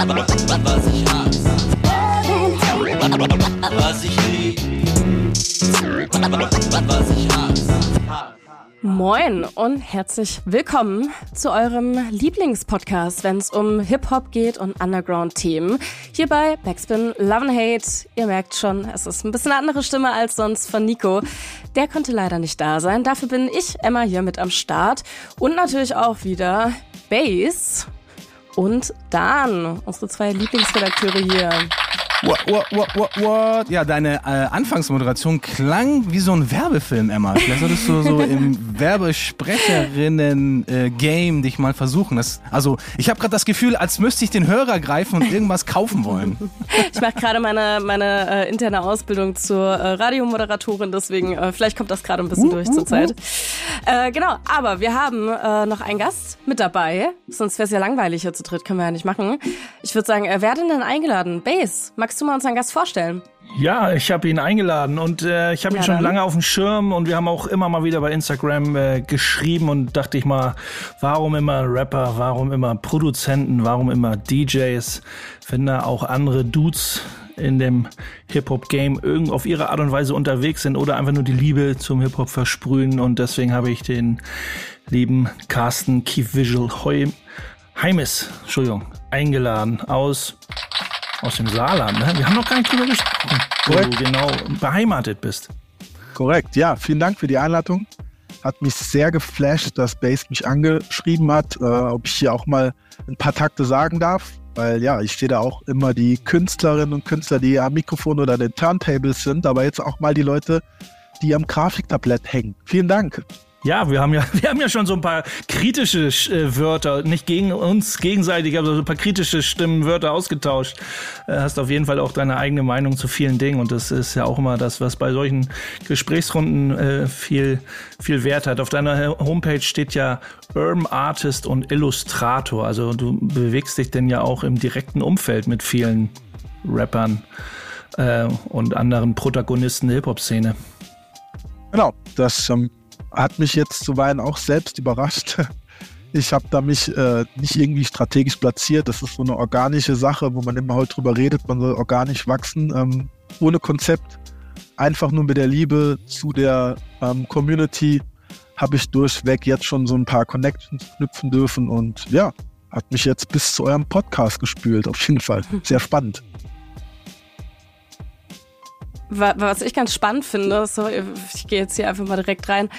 Was ich. Moin und herzlich willkommen zu eurem Lieblingspodcast, wenn es um Hip-Hop geht und Underground-Themen. Hier bei Backspin Love and Hate. Ihr merkt schon, es ist ein bisschen eine andere Stimme als sonst von Nico. Der konnte leider nicht da sein. Dafür bin ich, Emma, hier mit am Start. Und natürlich auch wieder Bass und Dan, unsere zwei Lieblingsredakteure hier. What, what, what, what, what? Ja, deine äh, Anfangsmoderation klang wie so ein Werbefilm, Emma. Vielleicht solltest du so im Werbesprecherinnen-Game äh, dich mal versuchen. Das, also, ich habe gerade das Gefühl, als müsste ich den Hörer greifen und irgendwas kaufen wollen. Ich mache gerade meine, meine äh, interne Ausbildung zur äh, Radiomoderatorin, deswegen äh, vielleicht kommt das gerade ein bisschen uh, durch uh, zur Zeit. Uh. Äh, genau, aber wir haben äh, noch einen Gast mit dabei. Sonst wäre es ja langweilig hier zu dritt, können wir ja nicht machen. Ich würde sagen, äh, wer hat denn denn eingeladen? Base, magst du mal unseren Gast vorstellen? Ja, ich habe ihn eingeladen und äh, ich habe ihn ja, schon dann. lange auf dem Schirm und wir haben auch immer mal wieder bei Instagram äh, geschrieben und dachte ich mal, warum immer Rapper, warum immer Produzenten, warum immer DJs, wenn da auch andere Dudes in dem Hip-Hop-Game irgend auf ihre Art und Weise unterwegs sind oder einfach nur die Liebe zum Hip-Hop versprühen und deswegen habe ich den lieben Carsten Keith Visual Heu Heimes, Entschuldigung, eingeladen aus aus dem Saarland. Ne? Wir haben noch gar nicht drüber gesprochen, wo Korrekt. du genau beheimatet bist. Korrekt, ja. Vielen Dank für die Einladung. Hat mich sehr geflasht, dass Bass mich angeschrieben hat, äh, ob ich hier auch mal ein paar Takte sagen darf. Weil ja, ich sehe da auch immer die Künstlerinnen und Künstler, die am Mikrofon oder den Turntables sind, aber jetzt auch mal die Leute, die am Grafiktablett hängen. Vielen Dank. Ja, wir haben ja, wir haben ja schon so ein paar kritische äh, Wörter, nicht gegen uns gegenseitig, aber so ein paar kritische Stimmen, Wörter ausgetauscht. Äh, hast auf jeden Fall auch deine eigene Meinung zu vielen Dingen und das ist ja auch immer das, was bei solchen Gesprächsrunden äh, viel, viel Wert hat. Auf deiner Homepage steht ja Urban Artist und Illustrator. Also du bewegst dich denn ja auch im direkten Umfeld mit vielen Rappern äh, und anderen Protagonisten der Hip-Hop-Szene. Genau, das ähm, hat mich jetzt zuweilen auch selbst überrascht. Ich habe da mich äh, nicht irgendwie strategisch platziert. Das ist so eine organische Sache, wo man immer heute drüber redet, man soll organisch wachsen, ähm, ohne Konzept. Einfach nur mit der Liebe zu der ähm, Community habe ich durchweg jetzt schon so ein paar Connections knüpfen dürfen und ja, hat mich jetzt bis zu eurem Podcast gespült, auf jeden Fall. Sehr spannend was ich ganz spannend finde, so, ich gehe jetzt hier einfach mal direkt rein.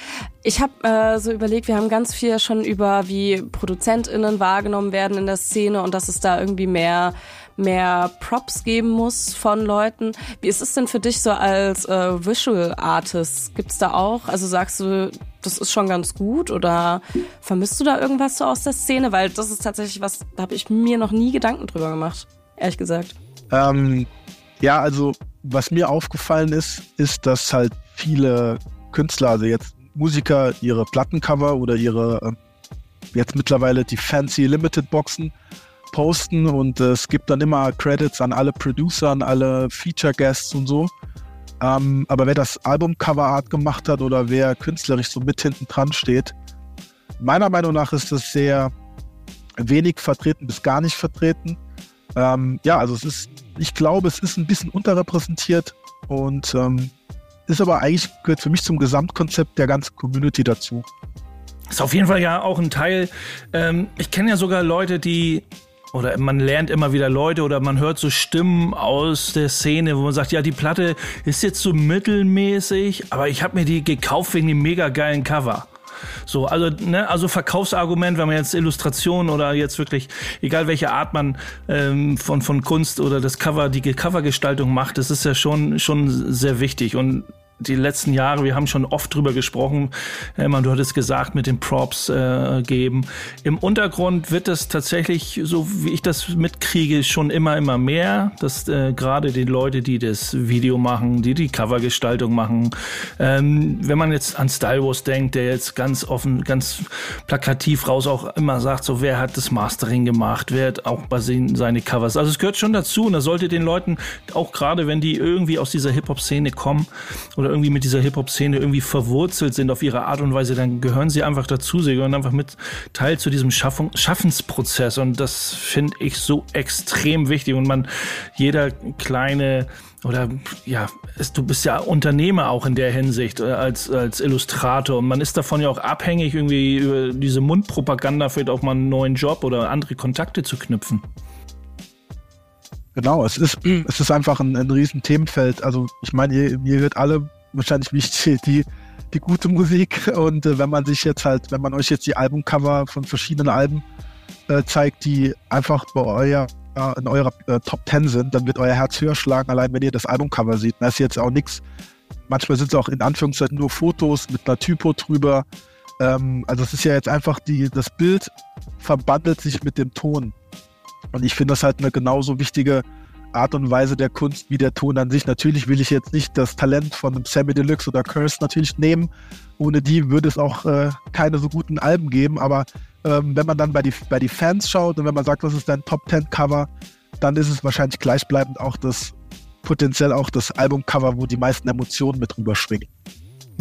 Ich habe äh, so überlegt, wir haben ganz viel schon über, wie ProduzentInnen wahrgenommen werden in der Szene und dass es da irgendwie mehr mehr Props geben muss von Leuten. Wie ist es denn für dich so als äh, Visual Artist? Gibt's da auch? Also sagst du, das ist schon ganz gut oder vermisst du da irgendwas so aus der Szene? Weil das ist tatsächlich was, da habe ich mir noch nie Gedanken drüber gemacht, ehrlich gesagt. Ähm, ja, also was mir aufgefallen ist, ist, dass halt viele Künstler, also jetzt Musiker, ihre Plattencover oder ihre ähm, jetzt mittlerweile die fancy Limited Boxen posten und äh, es gibt dann immer Credits an alle Producer, an alle Feature Guests und so. Ähm, aber wer das Album Cover Art gemacht hat oder wer künstlerisch so mit hinten dran steht, meiner Meinung nach ist das sehr wenig vertreten bis gar nicht vertreten. Ähm, ja, also es ist ich glaube, es ist ein bisschen unterrepräsentiert und ähm, ist aber eigentlich gehört für mich zum Gesamtkonzept der ganzen Community dazu. Ist auf jeden Fall ja auch ein Teil. Ähm, ich kenne ja sogar Leute, die oder man lernt immer wieder Leute oder man hört so Stimmen aus der Szene, wo man sagt, ja, die Platte ist jetzt so mittelmäßig, aber ich habe mir die gekauft wegen dem mega geilen Cover. So, also, ne, also Verkaufsargument, wenn man jetzt Illustration oder jetzt wirklich, egal welche Art man ähm, von, von Kunst oder das Cover, die Covergestaltung macht, das ist ja schon, schon sehr wichtig. Und die letzten Jahre, wir haben schon oft drüber gesprochen, Hermann, du hattest gesagt, mit den Props äh, geben. Im Untergrund wird es tatsächlich, so wie ich das mitkriege, schon immer, immer mehr, dass äh, gerade die Leute, die das Video machen, die die Covergestaltung machen, ähm, wenn man jetzt an Style Wars denkt, der jetzt ganz offen, ganz plakativ raus auch immer sagt, so wer hat das Mastering gemacht, wer hat auch bei seine Covers. Also es gehört schon dazu und da sollte den Leuten, auch gerade wenn die irgendwie aus dieser Hip-Hop-Szene kommen oder irgendwie mit dieser Hip-Hop-Szene irgendwie verwurzelt sind auf ihre Art und Weise, dann gehören sie einfach dazu. Sie gehören einfach mit Teil zu diesem Schaffung, Schaffensprozess. Und das finde ich so extrem wichtig. Und man, jeder kleine oder ja, es, du bist ja Unternehmer auch in der Hinsicht äh, als, als Illustrator und man ist davon ja auch abhängig, irgendwie über diese Mundpropaganda vielleicht auch mal einen neuen Job oder andere Kontakte zu knüpfen. Genau, es ist, es ist einfach ein, ein riesen Themenfeld. Also ich meine, ihr, ihr hört alle wahrscheinlich wichtig die, die gute Musik und äh, wenn man sich jetzt halt, wenn man euch jetzt die Albumcover von verschiedenen Alben äh, zeigt, die einfach bei euer äh, in eurer äh, Top 10 sind, dann wird euer Herz höher schlagen, allein wenn ihr das Albumcover seht. Das ist jetzt auch nichts. Manchmal sind es auch in Anführungszeichen nur Fotos mit einer Typo drüber. Ähm, also es ist ja jetzt einfach die, das Bild verbandelt sich mit dem Ton. Und ich finde das halt eine genauso wichtige Art und Weise der Kunst wie der Ton an sich. Natürlich will ich jetzt nicht das Talent von Sammy Deluxe oder Curse natürlich nehmen. Ohne die würde es auch äh, keine so guten Alben geben. Aber ähm, wenn man dann bei die, bei die Fans schaut und wenn man sagt, was ist dein Top 10 Cover, dann ist es wahrscheinlich gleichbleibend auch das potenziell auch das Albumcover, wo die meisten Emotionen mit drüber schwingen.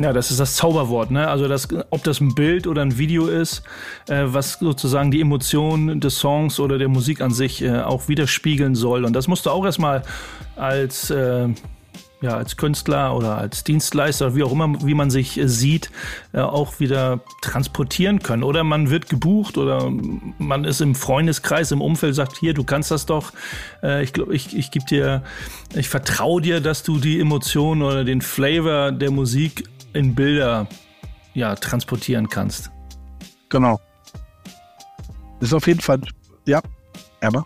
Ja, das ist das Zauberwort, ne? Also das, ob das ein Bild oder ein Video ist, äh, was sozusagen die Emotionen des Songs oder der Musik an sich äh, auch widerspiegeln soll. Und das musst du auch erstmal als äh, ja, als Künstler oder als Dienstleister, wie auch immer, wie man sich äh, sieht, äh, auch wieder transportieren können. Oder man wird gebucht oder man ist im Freundeskreis, im Umfeld, sagt, hier, du kannst das doch. Äh, ich glaube, ich, ich gebe dir, ich vertraue dir, dass du die Emotionen oder den Flavor der Musik in Bilder ja, transportieren kannst. Genau. Das ist auf jeden Fall, ja, Emma.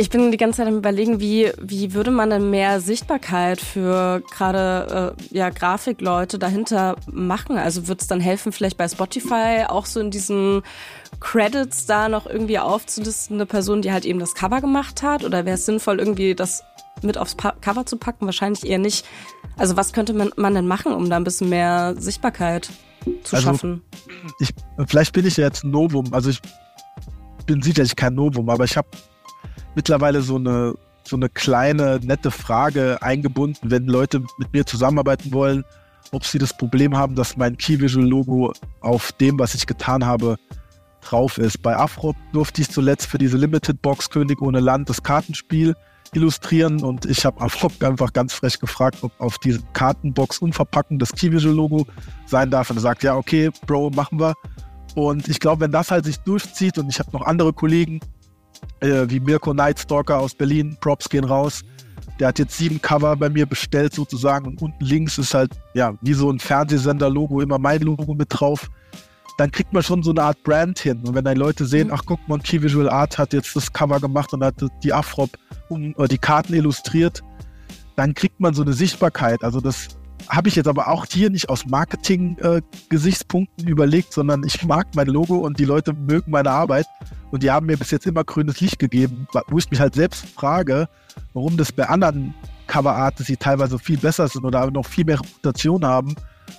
Ich bin die ganze Zeit am überlegen, wie, wie würde man denn mehr Sichtbarkeit für gerade äh, ja, Grafikleute dahinter machen? Also wird es dann helfen, vielleicht bei Spotify auch so in diesen Credits da noch irgendwie aufzulisten, eine Person, die halt eben das Cover gemacht hat? Oder wäre es sinnvoll, irgendwie das mit aufs pa Cover zu packen? Wahrscheinlich eher nicht. Also was könnte man, man denn machen, um da ein bisschen mehr Sichtbarkeit zu also, schaffen? Ich, vielleicht bin ich ja jetzt ein Novum. Also ich bin sicherlich kein Novum, aber ich habe mittlerweile so eine, so eine kleine, nette Frage eingebunden, wenn Leute mit mir zusammenarbeiten wollen, ob sie das Problem haben, dass mein Key Visual Logo auf dem, was ich getan habe, drauf ist. Bei Afro durfte ich zuletzt für diese Limited Box König ohne Land das Kartenspiel illustrieren und ich habe Afro einfach ganz frech gefragt, ob auf diese Kartenbox unverpackend das Key Visual Logo sein darf. Und er sagt, ja, okay, Bro, machen wir. Und ich glaube, wenn das halt sich durchzieht und ich habe noch andere Kollegen, äh, wie Mirko Nightstalker aus Berlin, Props gehen raus. Der hat jetzt sieben Cover bei mir bestellt sozusagen und unten links ist halt, ja, wie so ein Fernsehsender-Logo, immer mein Logo mit drauf. Dann kriegt man schon so eine Art Brand hin. Und wenn dann Leute sehen, mhm. ach guck mal, Key Visual Art hat jetzt das Cover gemacht und hat die Afrop um, oder die Karten illustriert, dann kriegt man so eine Sichtbarkeit. Also das habe ich jetzt aber auch hier nicht aus Marketing-Gesichtspunkten äh, überlegt, sondern ich mag mein Logo und die Leute mögen meine Arbeit. Und die haben mir bis jetzt immer grünes Licht gegeben, wo ich mich halt selbst frage, warum das bei anderen Coverarten, die teilweise viel besser sind oder noch viel mehr Reputation haben,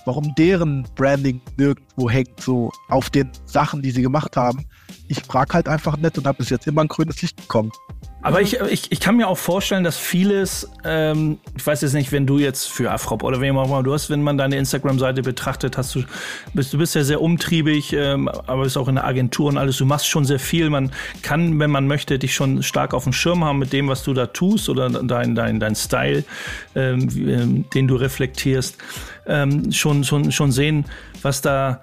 warum deren Branding nirgendwo hängt, so auf den Sachen, die sie gemacht haben. Ich frage halt einfach nett und habe bis jetzt immer ein grünes Licht bekommen. Aber ich, ich, ich kann mir auch vorstellen, dass vieles, ähm, ich weiß jetzt nicht, wenn du jetzt für Afrop oder wem auch immer du hast, wenn man deine Instagram-Seite betrachtet, hast du, bist, du bist ja sehr umtriebig, ähm, aber bist auch in der Agentur und alles, du machst schon sehr viel. Man kann, wenn man möchte, dich schon stark auf dem Schirm haben mit dem, was du da tust oder dein, dein, dein Style, ähm, ähm den du reflektierst, ähm, schon, schon, schon sehen, was da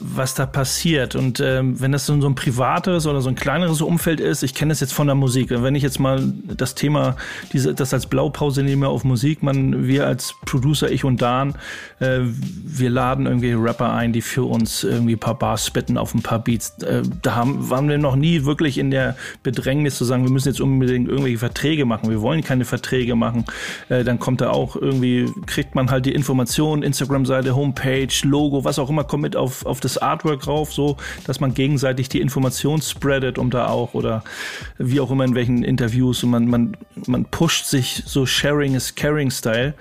was da passiert. Und ähm, wenn das so ein privates oder so ein kleineres Umfeld ist, ich kenne das jetzt von der Musik. wenn ich jetzt mal das Thema, diese, das als Blaupause nehme auf Musik, man, wir als Producer, ich und Dan, äh, wir laden irgendwie Rapper ein, die für uns irgendwie ein paar Bars spitten auf ein paar Beats. Äh, da haben, waren wir noch nie wirklich in der Bedrängnis zu sagen, wir müssen jetzt unbedingt irgendwelche Verträge machen. Wir wollen keine Verträge machen. Äh, dann kommt da auch irgendwie, kriegt man halt die Informationen, Instagram-Seite, Homepage, Logo, was auch immer, kommt mit auf, auf das Artwork drauf, so dass man gegenseitig die Information spreadet, um da auch oder wie auch immer in welchen Interviews und man, man, man pusht sich so Sharing is Caring Style.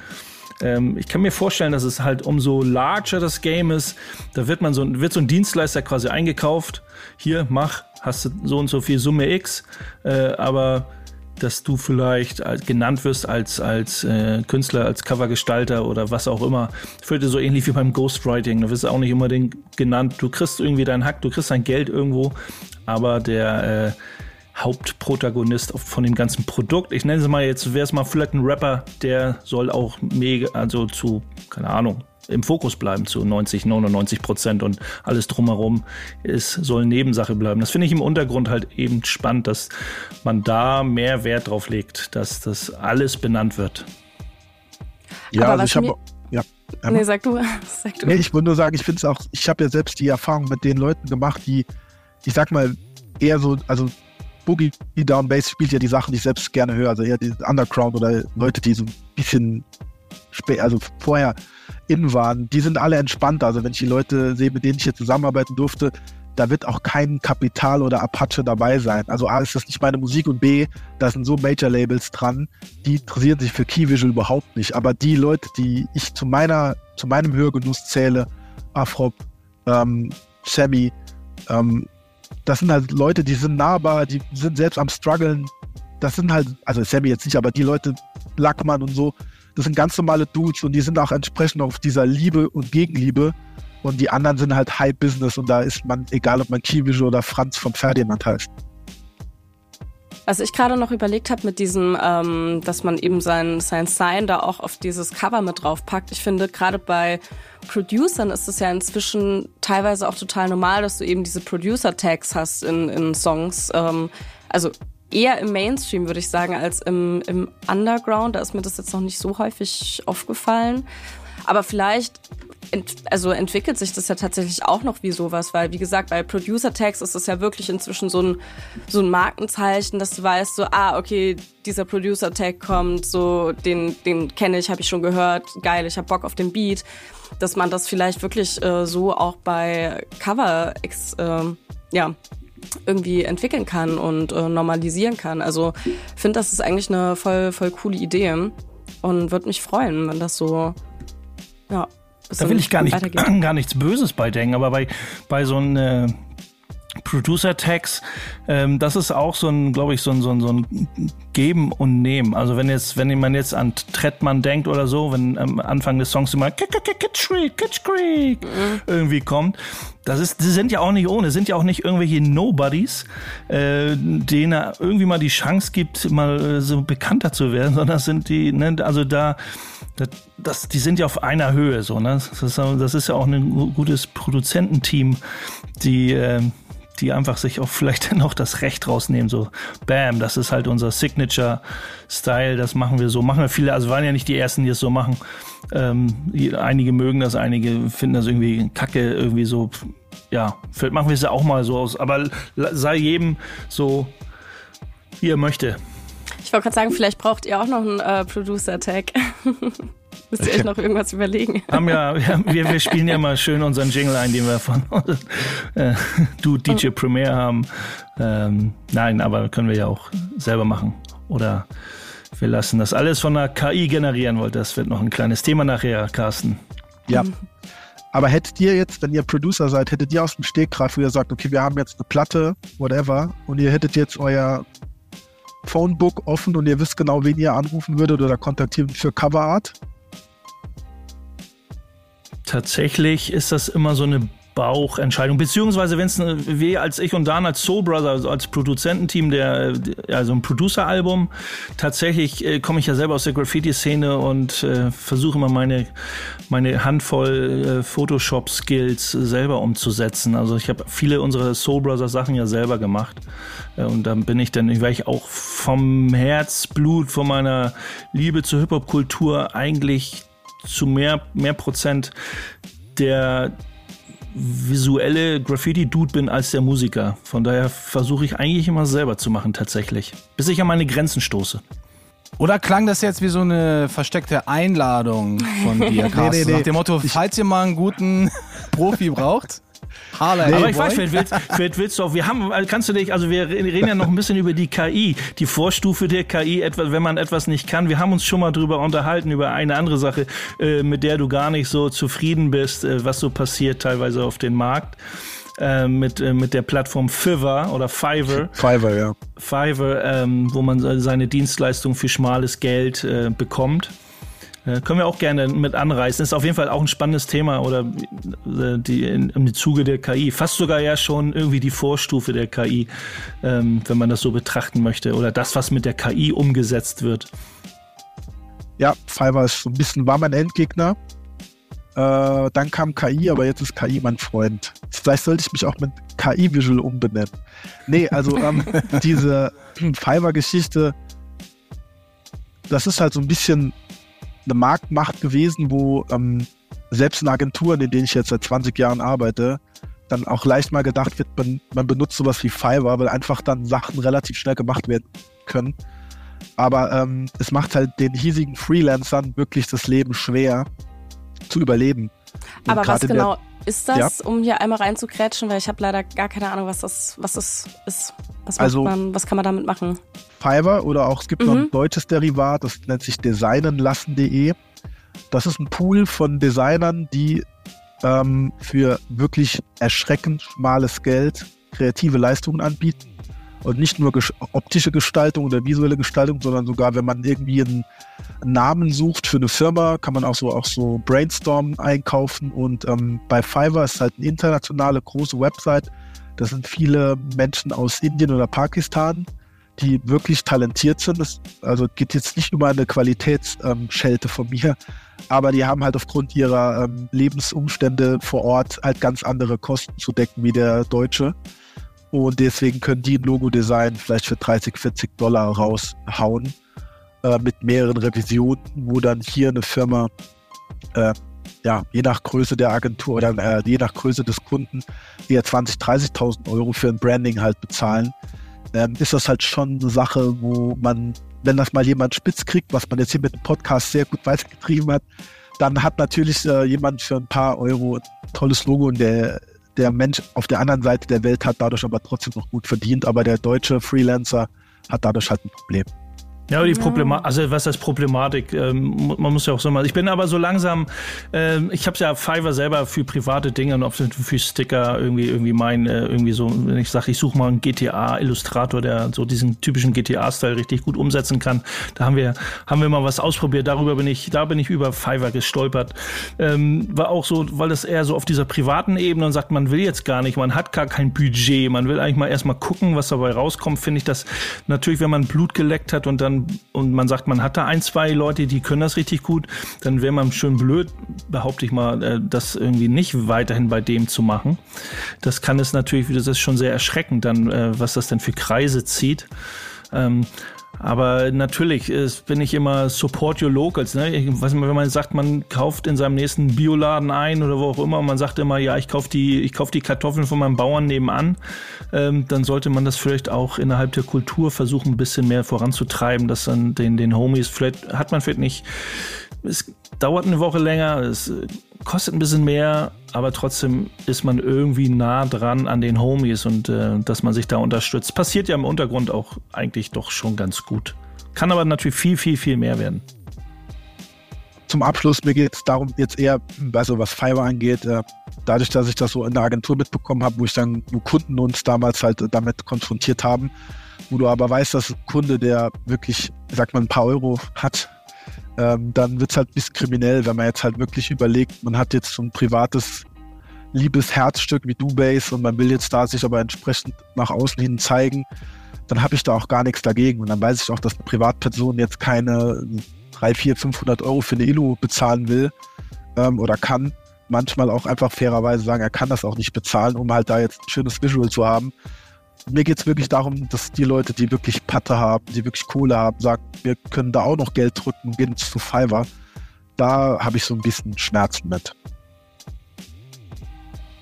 Ähm, ich kann mir vorstellen, dass es halt umso larger das Game ist, da wird man so, wird so ein Dienstleister quasi eingekauft. Hier, mach, hast du so und so viel Summe X, äh, aber dass du vielleicht genannt wirst als, als äh, Künstler, als Covergestalter oder was auch immer. Fühlte so ähnlich wie beim Ghostwriting. Du wirst auch nicht unbedingt genannt. Du kriegst irgendwie deinen Hack, du kriegst dein Geld irgendwo, aber der äh, Hauptprotagonist von dem ganzen Produkt. Ich nenne es mal jetzt, wäre es mal vielleicht ein Rapper, der soll auch mega, also zu, keine Ahnung, im Fokus bleiben zu 90, 99 Prozent und alles drumherum ist, soll Nebensache bleiben. Das finde ich im Untergrund halt eben spannend, dass man da mehr Wert drauf legt, dass das alles benannt wird. Ja, Aber also ich habe. Nee, sag du. Sag du. Nee, ich würde nur sagen, ich finde es auch, ich habe ja selbst die Erfahrung mit den Leuten gemacht, die, ich sag mal, eher so, also Boogie Down Bass spielt ja die Sachen, die ich selbst gerne höre, also eher die Underground oder Leute, die so ein bisschen also vorher in waren, die sind alle entspannter. Also wenn ich die Leute sehe, mit denen ich hier zusammenarbeiten durfte, da wird auch kein Kapital oder Apache dabei sein. Also A ist das nicht meine Musik und B, da sind so Major-Labels dran, die interessieren sich für Key Visual überhaupt nicht. Aber die Leute, die ich zu meiner, zu meinem Hörgenuss zähle, Afrop, ähm, Sammy, ähm, das sind halt Leute, die sind nahbar, die sind selbst am struggeln. Das sind halt, also Sammy jetzt nicht, aber die Leute, Lackmann und so, das sind ganz normale Dudes und die sind auch entsprechend auf dieser Liebe und Gegenliebe. Und die anderen sind halt High Business und da ist man, egal ob man Kiewicz oder Franz vom Ferdinand heißt. Was ich gerade noch überlegt habe mit diesem, ähm, dass man eben sein, sein Sign da auch auf dieses Cover mit draufpackt. Ich finde, gerade bei Producern ist es ja inzwischen teilweise auch total normal, dass du eben diese Producer-Tags hast in, in Songs. Ähm, also eher im Mainstream, würde ich sagen, als im, im Underground. Da ist mir das jetzt noch nicht so häufig aufgefallen. Aber vielleicht ent, also entwickelt sich das ja tatsächlich auch noch wie sowas, weil wie gesagt, bei Producer Tags ist es ja wirklich inzwischen so ein so ein Markenzeichen, dass du weißt so, ah, okay, dieser Producer Tag kommt, so den den kenne ich, habe ich schon gehört, geil, ich habe Bock auf den Beat, dass man das vielleicht wirklich äh, so auch bei Cover äh, ja, irgendwie entwickeln kann und äh, normalisieren kann. Also finde, das ist eigentlich eine voll voll coole Idee und würde mich freuen, wenn das so ja, Da will ich gar, nicht, gar nichts Böses bei denken, aber bei, bei so einem äh, Producer-Tags, ähm, das ist auch so ein, glaube ich, so ein, so, ein, so ein Geben und Nehmen. Also wenn jetzt, wenn man jetzt an Trettmann denkt oder so, wenn am Anfang des Songs immer Kitsch Creek, Kitsch Creek irgendwie kommt, das ist, die sind ja auch nicht ohne, sind ja auch nicht irgendwelche Nobodies, äh, denen er irgendwie mal die Chance gibt, mal äh, so bekannter zu werden, sondern das sind die, ne, also da, das, das, die sind ja auf einer Höhe so, ne? Das ist, das ist ja auch ein gutes Produzententeam, die, äh, die einfach sich auch vielleicht auch das Recht rausnehmen, so Bam, das ist halt unser Signature-Style, das machen wir so, machen wir viele, also waren ja nicht die ersten, die es so machen. Ähm, einige mögen das, einige finden das irgendwie kacke, irgendwie so, ja, vielleicht machen wir es ja auch mal so aus, aber sei jedem so, wie er möchte. Ich wollte gerade sagen, vielleicht braucht ihr auch noch einen äh, Producer-Tag. Müsst ihr euch noch irgendwas überlegen. haben ja, wir, wir spielen ja mal schön unseren Jingle ein, den wir von äh, du DJ Premier haben. Ähm, nein, aber können wir ja auch selber machen. Oder wir lassen das alles von der KI generieren, weil das wird noch ein kleines Thema nachher, Carsten. Ja. Aber hättet ihr jetzt, wenn ihr Producer seid, hättet ihr aus dem Stegreif, wo ihr sagt, okay, wir haben jetzt eine Platte, whatever, und ihr hättet jetzt euer Phonebook offen und ihr wisst genau, wen ihr anrufen würdet oder kontaktieren für Coverart? Tatsächlich ist das immer so eine Bauchentscheidung, beziehungsweise wenn es wir als ich und Dan als Soul Brother, also als Produzententeam der, also ein Producer-Album, tatsächlich äh, komme ich ja selber aus der Graffiti-Szene und äh, versuche immer meine meine Handvoll äh, Photoshop-Skills selber umzusetzen. Also ich habe viele unserer Soul Brother Sachen ja selber gemacht äh, und dann bin ich dann, weil ich auch vom Herzblut, von meiner Liebe zur Hip-Hop-Kultur eigentlich zu mehr, mehr Prozent der visuelle Graffiti-Dude bin als der Musiker. Von daher versuche ich eigentlich immer selber zu machen, tatsächlich. Bis ich an meine Grenzen stoße. Oder klang das jetzt wie so eine versteckte Einladung von dir, Carsten? nee, nee. Nach dem Motto, falls ihr mal einen guten Profi braucht, Harley. Aber ich weiß, vielleicht willst, vielleicht willst du auch, wir haben, kannst du dich, also wir reden ja noch ein bisschen über die KI, die Vorstufe der KI, etwa, wenn man etwas nicht kann. Wir haben uns schon mal drüber unterhalten, über eine andere Sache, äh, mit der du gar nicht so zufrieden bist, äh, was so passiert teilweise auf dem Markt. äh, mit, mit der Plattform Fiverr oder Fiverr. Fiverr, ja. Fiverr, ähm, wo man seine Dienstleistung für schmales Geld äh, bekommt. Äh, können wir auch gerne mit anreißen. Ist auf jeden Fall auch ein spannendes Thema oder äh, die im Zuge der KI. Fast sogar ja schon irgendwie die Vorstufe der KI, ähm, wenn man das so betrachten möchte. Oder das, was mit der KI umgesetzt wird. Ja, Fiverr ist so ein bisschen, war mein Endgegner. Äh, dann kam KI, aber jetzt ist KI mein Freund. Vielleicht sollte ich mich auch mit KI Visual umbenennen. Nee, also ähm, diese Fiverr-Geschichte, das ist halt so ein bisschen eine Marktmacht gewesen, wo ähm, selbst in Agenturen, in denen ich jetzt seit 20 Jahren arbeite, dann auch leicht mal gedacht wird, man, man benutzt sowas wie Fiverr, weil einfach dann Sachen relativ schnell gemacht werden können. Aber ähm, es macht halt den hiesigen Freelancern wirklich das Leben schwer zu überleben. Und Aber was genau ist das, ja? um hier einmal reinzukrätschen, weil ich habe leider gar keine Ahnung, was das, was das ist. Was, also, man, was kann man damit machen? Fiverr oder auch, es gibt mhm. noch ein mhm. deutsches Derivat, das nennt sich designenlassen.de. Das ist ein Pool von Designern, die ähm, für wirklich erschreckend schmales Geld kreative Leistungen anbieten und nicht nur optische Gestaltung oder visuelle Gestaltung, sondern sogar, wenn man irgendwie einen Namen sucht für eine Firma, kann man auch so auch so Brainstorm einkaufen. Und ähm, bei Fiverr ist halt eine internationale große Website. Das sind viele Menschen aus Indien oder Pakistan, die wirklich talentiert sind. Das, also geht jetzt nicht über eine Qualitätsschelte ähm, von mir, aber die haben halt aufgrund ihrer ähm, Lebensumstände vor Ort halt ganz andere Kosten zu decken wie der Deutsche. Und deswegen können die ein Logo-Design vielleicht für 30, 40 Dollar raushauen äh, mit mehreren Revisionen, wo dann hier eine Firma, äh, ja, je nach Größe der Agentur oder äh, je nach Größe des Kunden eher 20, 30.000 Euro für ein Branding halt bezahlen, ähm, ist das halt schon eine Sache, wo man, wenn das mal jemand spitz kriegt, was man jetzt hier mit dem Podcast sehr gut weitergetrieben hat, dann hat natürlich äh, jemand für ein paar Euro ein tolles Logo in der der Mensch auf der anderen Seite der Welt hat dadurch aber trotzdem noch gut verdient, aber der deutsche Freelancer hat dadurch halt ein Problem. Ja, die Problematik, also was ist Problematik? Ähm, man muss ja auch so mal. Ich bin aber so langsam, ähm, ich habe ja Fiverr selber für private Dinge und für Sticker irgendwie irgendwie mein äh, irgendwie so, wenn ich sage, ich suche mal einen GTA Illustrator, der so diesen typischen GTA Style richtig gut umsetzen kann. Da haben wir haben wir mal was ausprobiert. Darüber bin ich, da bin ich über Fiverr gestolpert. Ähm, war auch so, weil das eher so auf dieser privaten Ebene und sagt, man will jetzt gar nicht, man hat gar kein Budget, man will eigentlich mal erstmal gucken, was dabei rauskommt. Finde ich das natürlich, wenn man Blut geleckt hat und dann und man sagt, man hat da ein, zwei Leute, die können das richtig gut, dann wäre man schön blöd, behaupte ich mal, äh, das irgendwie nicht weiterhin bei dem zu machen. Das kann es natürlich, das ist schon sehr erschreckend dann, äh, was das denn für Kreise zieht. Ähm, aber natürlich ist, bin ich immer Support Your Locals. Ne? Ich weiß nicht, wenn man sagt, man kauft in seinem nächsten Bioladen ein oder wo auch immer, und man sagt immer, ja, ich kaufe die, ich kauf die Kartoffeln von meinem Bauern nebenan, ähm, dann sollte man das vielleicht auch innerhalb der Kultur versuchen, ein bisschen mehr voranzutreiben, dass dann den, den Homies, vielleicht hat man vielleicht nicht, es dauert eine Woche länger, es kostet ein bisschen mehr, aber trotzdem ist man irgendwie nah dran an den Homies und äh, dass man sich da unterstützt. Passiert ja im Untergrund auch eigentlich doch schon ganz gut. Kann aber natürlich viel, viel, viel mehr werden. Zum Abschluss, mir geht es darum, jetzt eher, also was Fiverr angeht, äh, dadurch, dass ich das so in der Agentur mitbekommen habe, wo ich dann, wo Kunden uns damals halt damit konfrontiert haben, wo du aber weißt, dass ein Kunde, der wirklich, sag mal, ein paar Euro hat, ähm, dann wird es halt bisschen kriminell, wenn man jetzt halt wirklich überlegt, man hat jetzt so ein privates liebes Herzstück wie Dubase und man will jetzt da sich aber entsprechend nach außen hin zeigen, dann habe ich da auch gar nichts dagegen. Und dann weiß ich auch, dass eine Privatperson jetzt keine 3, 4, 500 Euro für eine Illu bezahlen will ähm, oder kann. Manchmal auch einfach fairerweise sagen, er kann das auch nicht bezahlen, um halt da jetzt ein schönes Visual zu haben mir geht es wirklich darum, dass die Leute, die wirklich Patte haben, die wirklich Kohle haben, sagen, wir können da auch noch Geld drücken gehen zu Fiverr. Da habe ich so ein bisschen Schmerzen mit.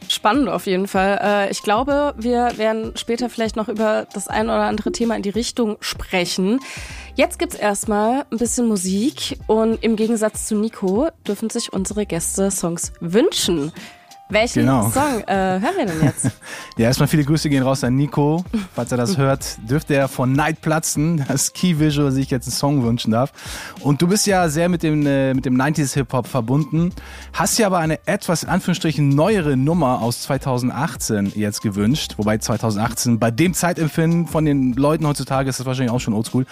Spannend auf jeden Fall. Äh, ich glaube, wir werden später vielleicht noch über das ein oder andere Thema in die Richtung sprechen. Jetzt gibt's erstmal ein bisschen Musik und im Gegensatz zu Nico dürfen sich unsere Gäste Songs wünschen. Welchen Genau. Song äh, hören wir denn jetzt? Ja, erstmal viele Grüße gehen raus an Nico. Falls er das hört, dürfte er von Night platzen, dass Key Visual sich jetzt einen Song wünschen darf. Und du bist ja sehr mit dem, äh, mit dem 90s Hip-Hop verbunden, hast ja aber eine etwas in Anführungsstrichen neuere Nummer aus 2018 jetzt gewünscht. Wobei 2018 bei dem Zeitempfinden von den Leuten heutzutage ist das wahrscheinlich auch schon oldschool.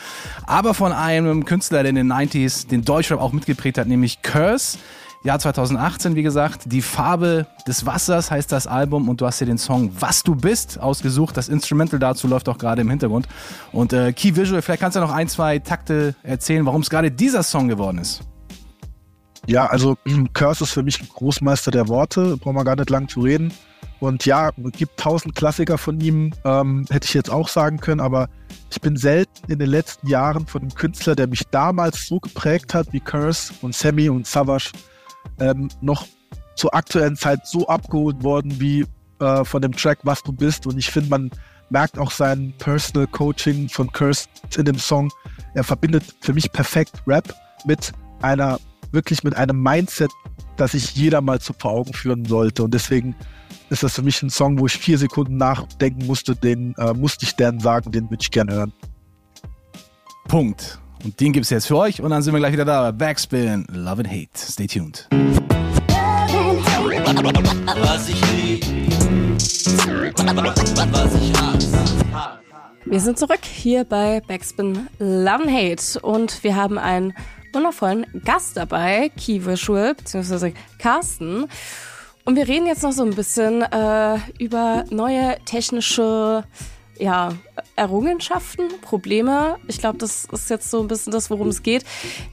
Aber von einem Künstler, der in den 90s den Deutschrap auch mitgeprägt hat, nämlich Curse. Jahr 2018, wie gesagt. Die Farbe des Wassers heißt das Album und du hast dir den Song Was du bist ausgesucht. Das Instrumental dazu läuft auch gerade im Hintergrund. Und äh, Key Visual, vielleicht kannst du noch ein, zwei Takte erzählen, warum es gerade dieser Song geworden ist. Ja, also Curse ist für mich Großmeister der Worte, brauchen wir gar nicht lang zu reden. Und ja, es gibt tausend Klassiker von ihm, ähm, hätte ich jetzt auch sagen können, aber ich bin selten in den letzten Jahren von einem Künstler, der mich damals so geprägt hat wie Curse und Sammy und Savage, ähm, noch zur aktuellen Zeit so abgeholt worden wie äh, von dem Track Was du bist. Und ich finde, man merkt auch sein Personal Coaching von Curse in dem Song. Er verbindet für mich perfekt Rap mit einer, wirklich mit einem Mindset, das sich jeder mal zu vor Augen führen sollte. Und deswegen ist das für mich ein Song, wo ich vier Sekunden nachdenken musste, den äh, musste ich dann sagen, den würde ich gerne hören. Punkt. Und den gibt's jetzt für euch und dann sind wir gleich wieder da bei Backspin, Love and Hate. Stay tuned. Was ich lieb. Was ich hasse. Wir sind zurück hier bei Backspin Love and Hate und wir haben einen wundervollen Gast dabei, Key Visual, beziehungsweise Carsten. Und wir reden jetzt noch so ein bisschen äh, über neue technische ja, Errungenschaften, Probleme. Ich glaube, das ist jetzt so ein bisschen das, worum es geht.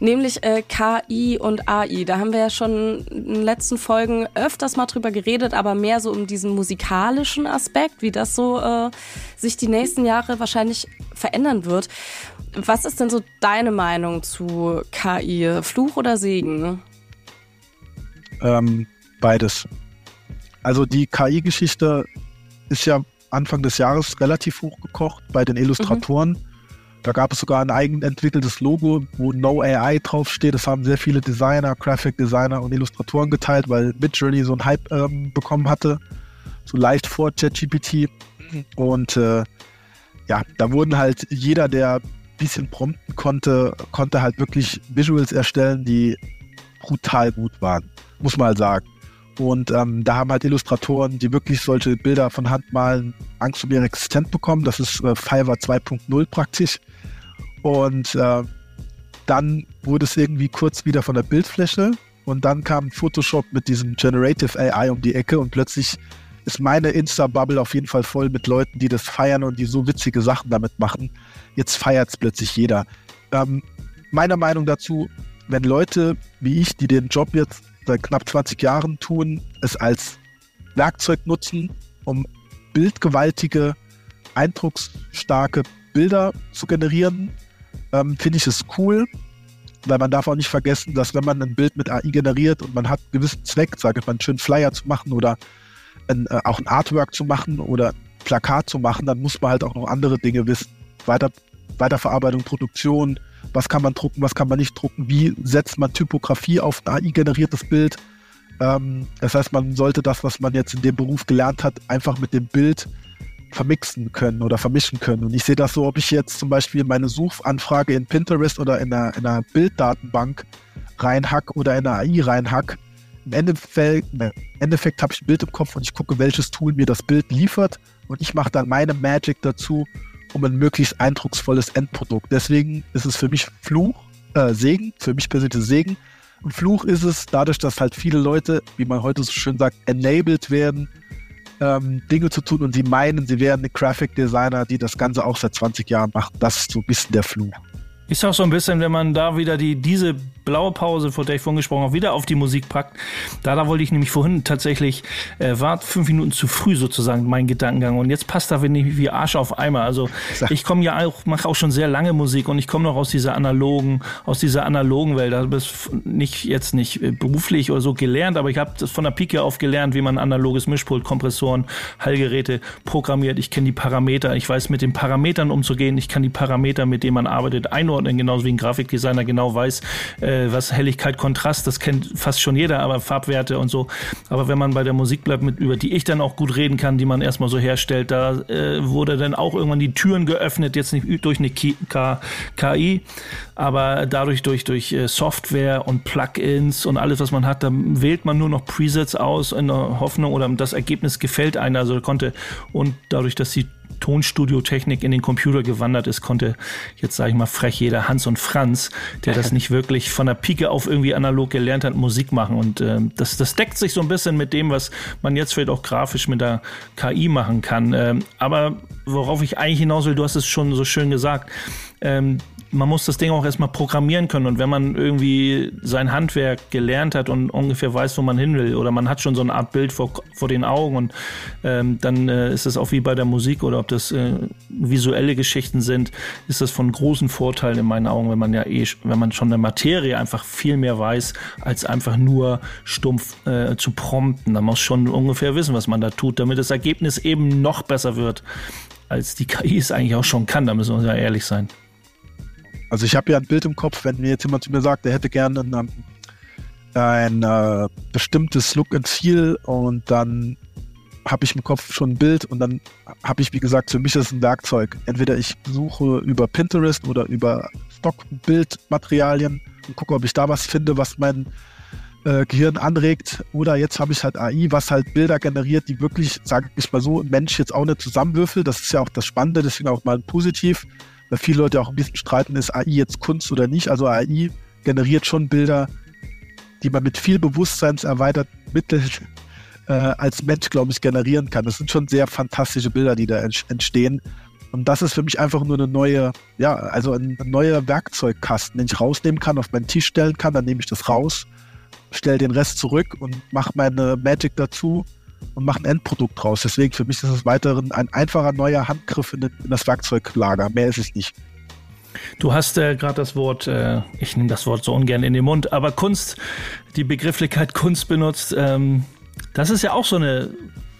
Nämlich äh, KI und AI. Da haben wir ja schon in den letzten Folgen öfters mal drüber geredet, aber mehr so um diesen musikalischen Aspekt, wie das so äh, sich die nächsten Jahre wahrscheinlich verändern wird. Was ist denn so deine Meinung zu KI? Fluch oder Segen? Ähm, beides. Also die KI-Geschichte ist ja Anfang des Jahres relativ hochgekocht bei den Illustratoren. Da gab es sogar ein eigen entwickeltes Logo, wo No AI draufsteht. Das haben sehr viele Designer, Graphic Designer und Illustratoren geteilt, weil Midjourney so einen Hype ähm, bekommen hatte. So leicht vor ChatGPT. Und äh, ja, da wurden halt jeder, der ein bisschen prompten konnte, konnte halt wirklich Visuals erstellen, die brutal gut waren. Muss man halt sagen. Und ähm, da haben halt Illustratoren, die wirklich solche Bilder von Hand malen, Angst um ihre Existenz bekommen. Das ist äh, Fiverr 2.0 praktisch. Und äh, dann wurde es irgendwie kurz wieder von der Bildfläche. Und dann kam Photoshop mit diesem Generative AI um die Ecke und plötzlich ist meine Insta-Bubble auf jeden Fall voll mit Leuten, die das feiern und die so witzige Sachen damit machen. Jetzt feiert es plötzlich jeder. Ähm, meiner Meinung dazu, wenn Leute wie ich, die den Job jetzt seit knapp 20 Jahren tun, es als Werkzeug nutzen, um bildgewaltige, eindrucksstarke Bilder zu generieren, ähm, finde ich es cool, weil man darf auch nicht vergessen, dass wenn man ein Bild mit AI generiert und man hat einen gewissen Zweck, sage ich mal, einen schönen Flyer zu machen oder ein, äh, auch ein Artwork zu machen oder ein Plakat zu machen, dann muss man halt auch noch andere Dinge wissen. Weiter, Weiterverarbeitung, Produktion, was kann man drucken, was kann man nicht drucken, wie setzt man Typografie auf ein AI-generiertes Bild. Ähm, das heißt, man sollte das, was man jetzt in dem Beruf gelernt hat, einfach mit dem Bild vermixen können oder vermischen können. Und ich sehe das so, ob ich jetzt zum Beispiel meine Suchanfrage in Pinterest oder in einer, in einer Bilddatenbank reinhack oder in einer AI reinhack. Im Endeffekt, im Endeffekt habe ich ein Bild im Kopf und ich gucke, welches Tool mir das Bild liefert und ich mache dann meine Magic dazu, um ein möglichst eindrucksvolles Endprodukt. Deswegen ist es für mich Fluch, äh, Segen, für mich persönlich Segen. Und Fluch ist es dadurch, dass halt viele Leute, wie man heute so schön sagt, enabled werden, ähm, Dinge zu tun und sie meinen, sie wären eine Graphic Designer, die das Ganze auch seit 20 Jahren machen. Das ist so ein bisschen der Fluch. Ich sag so ein bisschen, wenn man da wieder die, diese blaue Pause, vor der ich vorhin gesprochen habe, wieder auf die Musik packt. Da, da wollte ich nämlich vorhin tatsächlich, äh, war fünf Minuten zu früh sozusagen mein Gedankengang. Und jetzt passt da wie, wie Arsch auf Eimer. Also ich komme ja auch, mache auch schon sehr lange Musik und ich komme noch aus dieser analogen, aus dieser analogen Welt. Also das nicht jetzt nicht äh, beruflich oder so gelernt, aber ich habe das von der Pike auf gelernt, wie man analoges Mischpult, Kompressoren, Hallgeräte programmiert. Ich kenne die Parameter, ich weiß mit den Parametern umzugehen, ich kann die Parameter, mit denen man arbeitet, einordnen, genauso wie ein Grafikdesigner genau weiß, äh, äh, was Helligkeit, Kontrast, das kennt fast schon jeder, aber Farbwerte und so. Aber wenn man bei der Musik bleibt, mit, über die ich dann auch gut reden kann, die man erstmal so herstellt, da äh, wurde dann auch irgendwann die Türen geöffnet, jetzt nicht durch eine KI, aber dadurch durch, durch äh, Software und Plugins und alles, was man hat, da wählt man nur noch Presets aus in der Hoffnung oder das Ergebnis gefällt einem, also konnte und dadurch, dass die Tonstudio-Technik in den Computer gewandert ist, konnte jetzt sage ich mal frech jeder Hans und Franz, der das nicht wirklich von der Pike auf irgendwie analog gelernt hat, Musik machen. Und äh, das, das deckt sich so ein bisschen mit dem, was man jetzt vielleicht auch grafisch mit der KI machen kann. Ähm, aber worauf ich eigentlich hinaus will, du hast es schon so schön gesagt, ähm, man muss das Ding auch erstmal programmieren können. Und wenn man irgendwie sein Handwerk gelernt hat und ungefähr weiß, wo man hin will, oder man hat schon so eine Art Bild vor, vor den Augen und ähm, dann äh, ist es auch wie bei der Musik oder ob das äh, visuelle Geschichten sind, ist das von großen Vorteilen in meinen Augen, wenn man ja eh, wenn man schon der Materie einfach viel mehr weiß, als einfach nur stumpf äh, zu prompten. Man muss schon ungefähr wissen, was man da tut, damit das Ergebnis eben noch besser wird, als die KI es eigentlich auch schon kann. Da müssen wir ja ehrlich sein. Also ich habe ja ein Bild im Kopf, wenn mir jetzt jemand zu mir sagt, der hätte gerne ein, ein äh, bestimmtes Look and Feel und dann habe ich im Kopf schon ein Bild und dann habe ich, wie gesagt, für mich ist es ein Werkzeug. Entweder ich suche über Pinterest oder über Stockbildmaterialien und gucke, ob ich da was finde, was mein äh, Gehirn anregt. Oder jetzt habe ich halt AI, was halt Bilder generiert, die wirklich, sage ich mal so, ein Mensch jetzt auch nicht zusammenwürfelt. Das ist ja auch das Spannende, deswegen auch mal positiv weil viele Leute auch ein bisschen streiten, ist AI jetzt Kunst oder nicht. Also AI generiert schon Bilder, die man mit viel bewusstseinserweiterten Mitteln äh, als Mensch, glaube ich, generieren kann. Das sind schon sehr fantastische Bilder, die da entstehen. Und das ist für mich einfach nur eine neue, ja, also ein, ein neuer Werkzeugkasten, den ich rausnehmen kann, auf meinen Tisch stellen kann. Dann nehme ich das raus, stelle den Rest zurück und mache meine Magic dazu und mache ein Endprodukt draus. Deswegen für mich ist es weiterhin ein einfacher neuer Handgriff in, das Werkzeuglager. Mehr ist es nicht. Du hast äh, gerade das Wort, äh, ich nehme das Wort so ungern in den Mund, aber Kunst, die Begrifflichkeit Kunst benutzt. Ähm, das ist ja auch so eine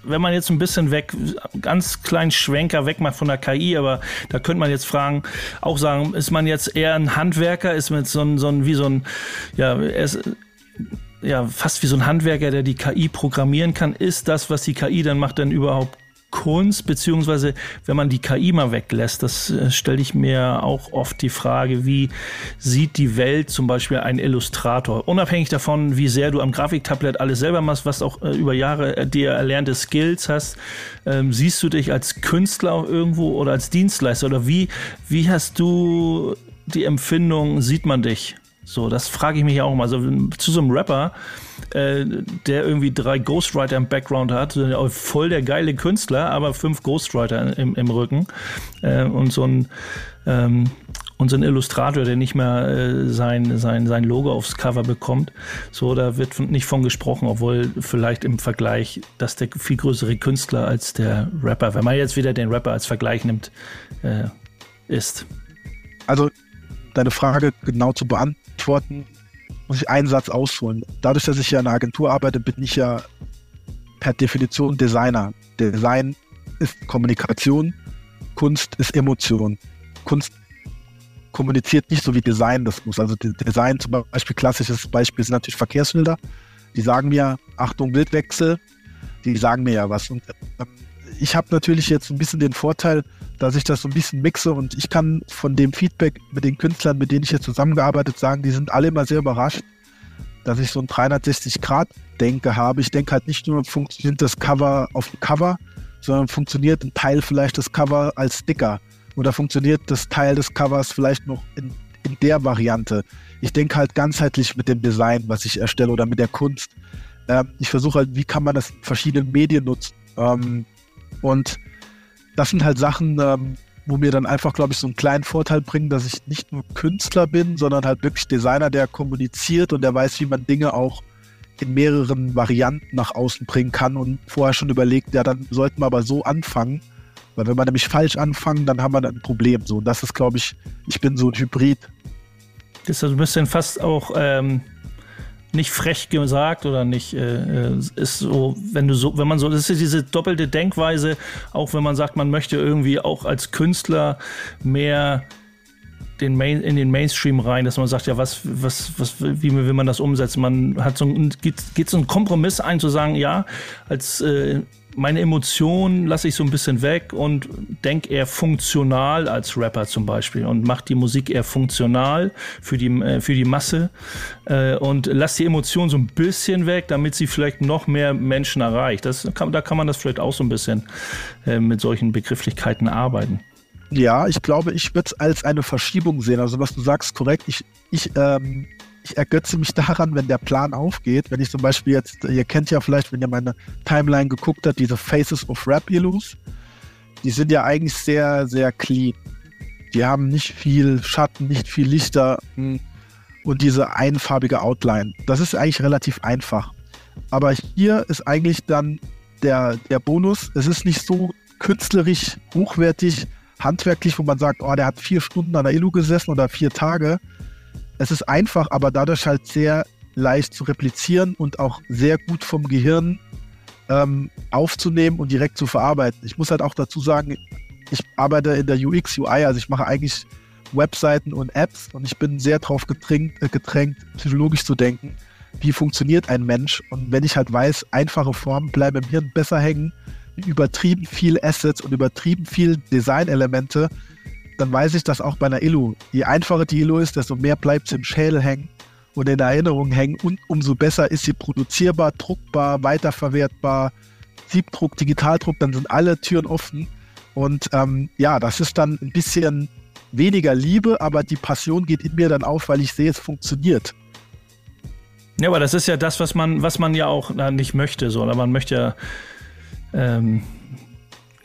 wenn man jetzt ein bisschen weg, ganz kleinen Schwenker wegmacht von der KI, aber da könnte man jetzt fragen, auch sagen, ist man jetzt eher ein Handwerker, ist man jetzt so ein, so ein wie so ein, ja, ist, ja fast wie so ein Handwerker, der die KI programmieren kann. Ist das, was die KI dann macht, dann überhaupt Kunst, beziehungsweise wenn man die KI mal weglässt, das äh, stelle ich mir auch oft die Frage, wie sieht die Welt zum Beispiel ein Illustrator? Unabhängig davon, wie sehr du am Grafiktablett alles selber machst, was auch äh, über Jahre äh, dir erlernte Skills hast, ähm, siehst du dich als Künstler irgendwo oder als Dienstleister oder wie, wie hast du die Empfindung, sieht man dich? So, das frage ich mich auch mal. Also zu so einem Rapper, äh, der irgendwie drei Ghostwriter im Background hat, voll der geile Künstler, aber fünf Ghostwriter im, im Rücken äh, und so ein ähm, und so ein Illustrator, der nicht mehr äh, sein, sein, sein Logo aufs Cover bekommt. So, da wird nicht von gesprochen, obwohl vielleicht im Vergleich das der viel größere Künstler als der Rapper, wenn man jetzt wieder den Rapper als Vergleich nimmt, äh, ist. Also deine Frage genau zu beantworten beantworten, muss ich einen Satz ausholen. Dadurch, dass ich ja in einer Agentur arbeite, bin ich ja per Definition Designer. Design ist Kommunikation, Kunst ist Emotion. Kunst kommuniziert nicht so wie Design das muss. Also Design zum Beispiel, klassisches Beispiel sind natürlich Verkehrsschilder. Die sagen mir, Achtung, Bildwechsel, die sagen mir ja was. Und ähm, ich habe natürlich jetzt ein bisschen den Vorteil, dass ich das so ein bisschen mixe und ich kann von dem Feedback mit den Künstlern, mit denen ich jetzt zusammengearbeitet, sagen, die sind alle immer sehr überrascht, dass ich so ein 360-Grad-Denke habe. Ich denke halt nicht nur, funktioniert das Cover auf dem Cover, sondern funktioniert ein Teil vielleicht des Cover als Sticker oder funktioniert das Teil des Covers vielleicht noch in, in der Variante. Ich denke halt ganzheitlich mit dem Design, was ich erstelle oder mit der Kunst. Ähm, ich versuche halt, wie kann man das in verschiedenen Medien nutzen. Ähm, und das sind halt Sachen, ähm, wo mir dann einfach, glaube ich, so einen kleinen Vorteil bringen, dass ich nicht nur Künstler bin, sondern halt wirklich Designer, der kommuniziert und der weiß, wie man Dinge auch in mehreren Varianten nach außen bringen kann und vorher schon überlegt, ja, dann sollten wir aber so anfangen, weil wenn wir nämlich falsch anfangen, dann haben wir ein Problem. So, und das ist, glaube ich, ich bin so ein Hybrid. Das ist ein bisschen fast auch ähm, nicht frech gesagt oder nicht äh, äh, ist so, wenn du so, wenn man so, das ist diese doppelte Denkweise, auch wenn man sagt, man möchte irgendwie auch als Künstler mehr den Main, in den Mainstream rein, dass man sagt, ja, was, was, was, wie will man das umsetzen? Man hat so ein, geht, geht so einen Kompromiss ein, zu sagen, ja, als äh, meine Emotionen lasse ich so ein bisschen weg und denke eher funktional als Rapper zum Beispiel und mache die Musik eher funktional für die, äh, für die Masse äh, und lasse die Emotionen so ein bisschen weg, damit sie vielleicht noch mehr Menschen erreicht. Das kann, da kann man das vielleicht auch so ein bisschen äh, mit solchen Begrifflichkeiten arbeiten. Ja, ich glaube, ich würde es als eine Verschiebung sehen. Also was du sagst, korrekt. Ich, ich, ähm, ich ergötze mich daran, wenn der Plan aufgeht. Wenn ich zum Beispiel jetzt, ihr kennt ja vielleicht, wenn ihr meine Timeline geguckt habt, diese Faces of Rap Illus, die sind ja eigentlich sehr, sehr clean. Die haben nicht viel Schatten, nicht viel Lichter hm, und diese einfarbige Outline. Das ist eigentlich relativ einfach. Aber hier ist eigentlich dann der, der Bonus. Es ist nicht so künstlerisch hochwertig, handwerklich, wo man sagt, oh, der hat vier Stunden an der Illu gesessen oder vier Tage. Es ist einfach, aber dadurch halt sehr leicht zu replizieren und auch sehr gut vom Gehirn ähm, aufzunehmen und direkt zu verarbeiten. Ich muss halt auch dazu sagen, ich arbeite in der UX, UI, also ich mache eigentlich Webseiten und Apps und ich bin sehr darauf gedrängt, äh, gedrängt, psychologisch zu denken, wie funktioniert ein Mensch. Und wenn ich halt weiß, einfache Formen bleiben im Hirn besser hängen, übertrieben viel Assets und übertrieben viel Designelemente, dann weiß ich das auch bei einer Illu. Je einfacher die Illu ist, desto mehr bleibt sie im Schädel hängen und in der Erinnerung hängen und umso besser ist sie produzierbar, druckbar, weiterverwertbar, Siebdruck, Digitaldruck, dann sind alle Türen offen. Und ähm, ja, das ist dann ein bisschen weniger Liebe, aber die Passion geht in mir dann auf, weil ich sehe, es funktioniert. Ja, aber das ist ja das, was man, was man ja auch na, nicht möchte, so. Man möchte ja ähm,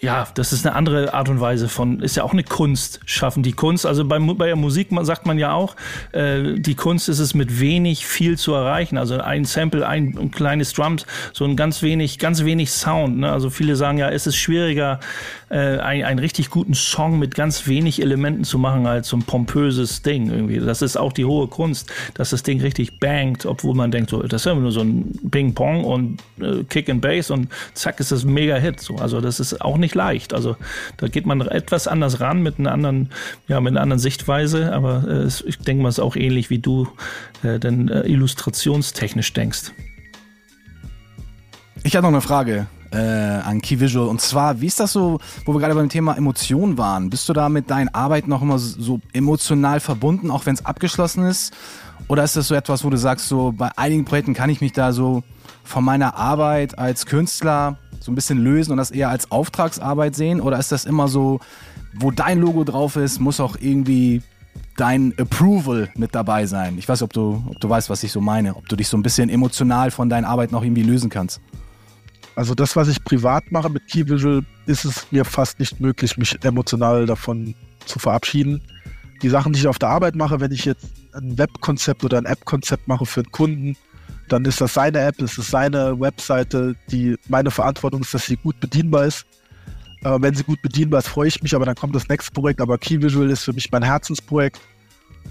ja, das ist eine andere Art und Weise von, ist ja auch eine Kunst schaffen. Die Kunst, also bei, bei der Musik sagt man ja auch, äh, die Kunst ist es mit wenig viel zu erreichen. Also ein Sample, ein, ein kleines Drums, so ein ganz wenig, ganz wenig Sound. Ne? Also viele sagen ja, es ist schwieriger, äh, ein, einen richtig guten Song mit ganz wenig Elementen zu machen als so ein pompöses Ding irgendwie. Das ist auch die hohe Kunst, dass das Ding richtig bangt, obwohl man denkt, so, das ist ja nur so ein Ping-Pong und äh, Kick and Bass und zack ist das ein Mega-Hit. So. Also das ist auch nicht leicht. Also da geht man etwas anders ran mit einer anderen, ja, mit einer anderen Sichtweise, aber äh, ich denke mal, es ist auch ähnlich wie du äh, denn äh, illustrationstechnisch denkst. Ich habe noch eine Frage äh, an Key Visual und zwar, wie ist das so, wo wir gerade beim Thema Emotionen waren? Bist du da mit deinen Arbeiten noch immer so emotional verbunden, auch wenn es abgeschlossen ist? Oder ist das so etwas, wo du sagst, so bei einigen Projekten kann ich mich da so von meiner Arbeit als Künstler so ein bisschen lösen und das eher als Auftragsarbeit sehen? Oder ist das immer so, wo dein Logo drauf ist, muss auch irgendwie dein Approval mit dabei sein? Ich weiß, ob du, ob du weißt, was ich so meine, ob du dich so ein bisschen emotional von deinen Arbeiten auch irgendwie lösen kannst. Also das, was ich privat mache mit Key Visual, ist es mir fast nicht möglich, mich emotional davon zu verabschieden. Die Sachen, die ich auf der Arbeit mache, wenn ich jetzt ein Webkonzept oder ein App-Konzept mache für einen Kunden, dann ist das seine App, es ist seine Webseite, die meine Verantwortung ist, dass sie gut bedienbar ist. Äh, wenn sie gut bedienbar ist, freue ich mich, aber dann kommt das nächste Projekt. Aber Key Visual ist für mich mein Herzensprojekt.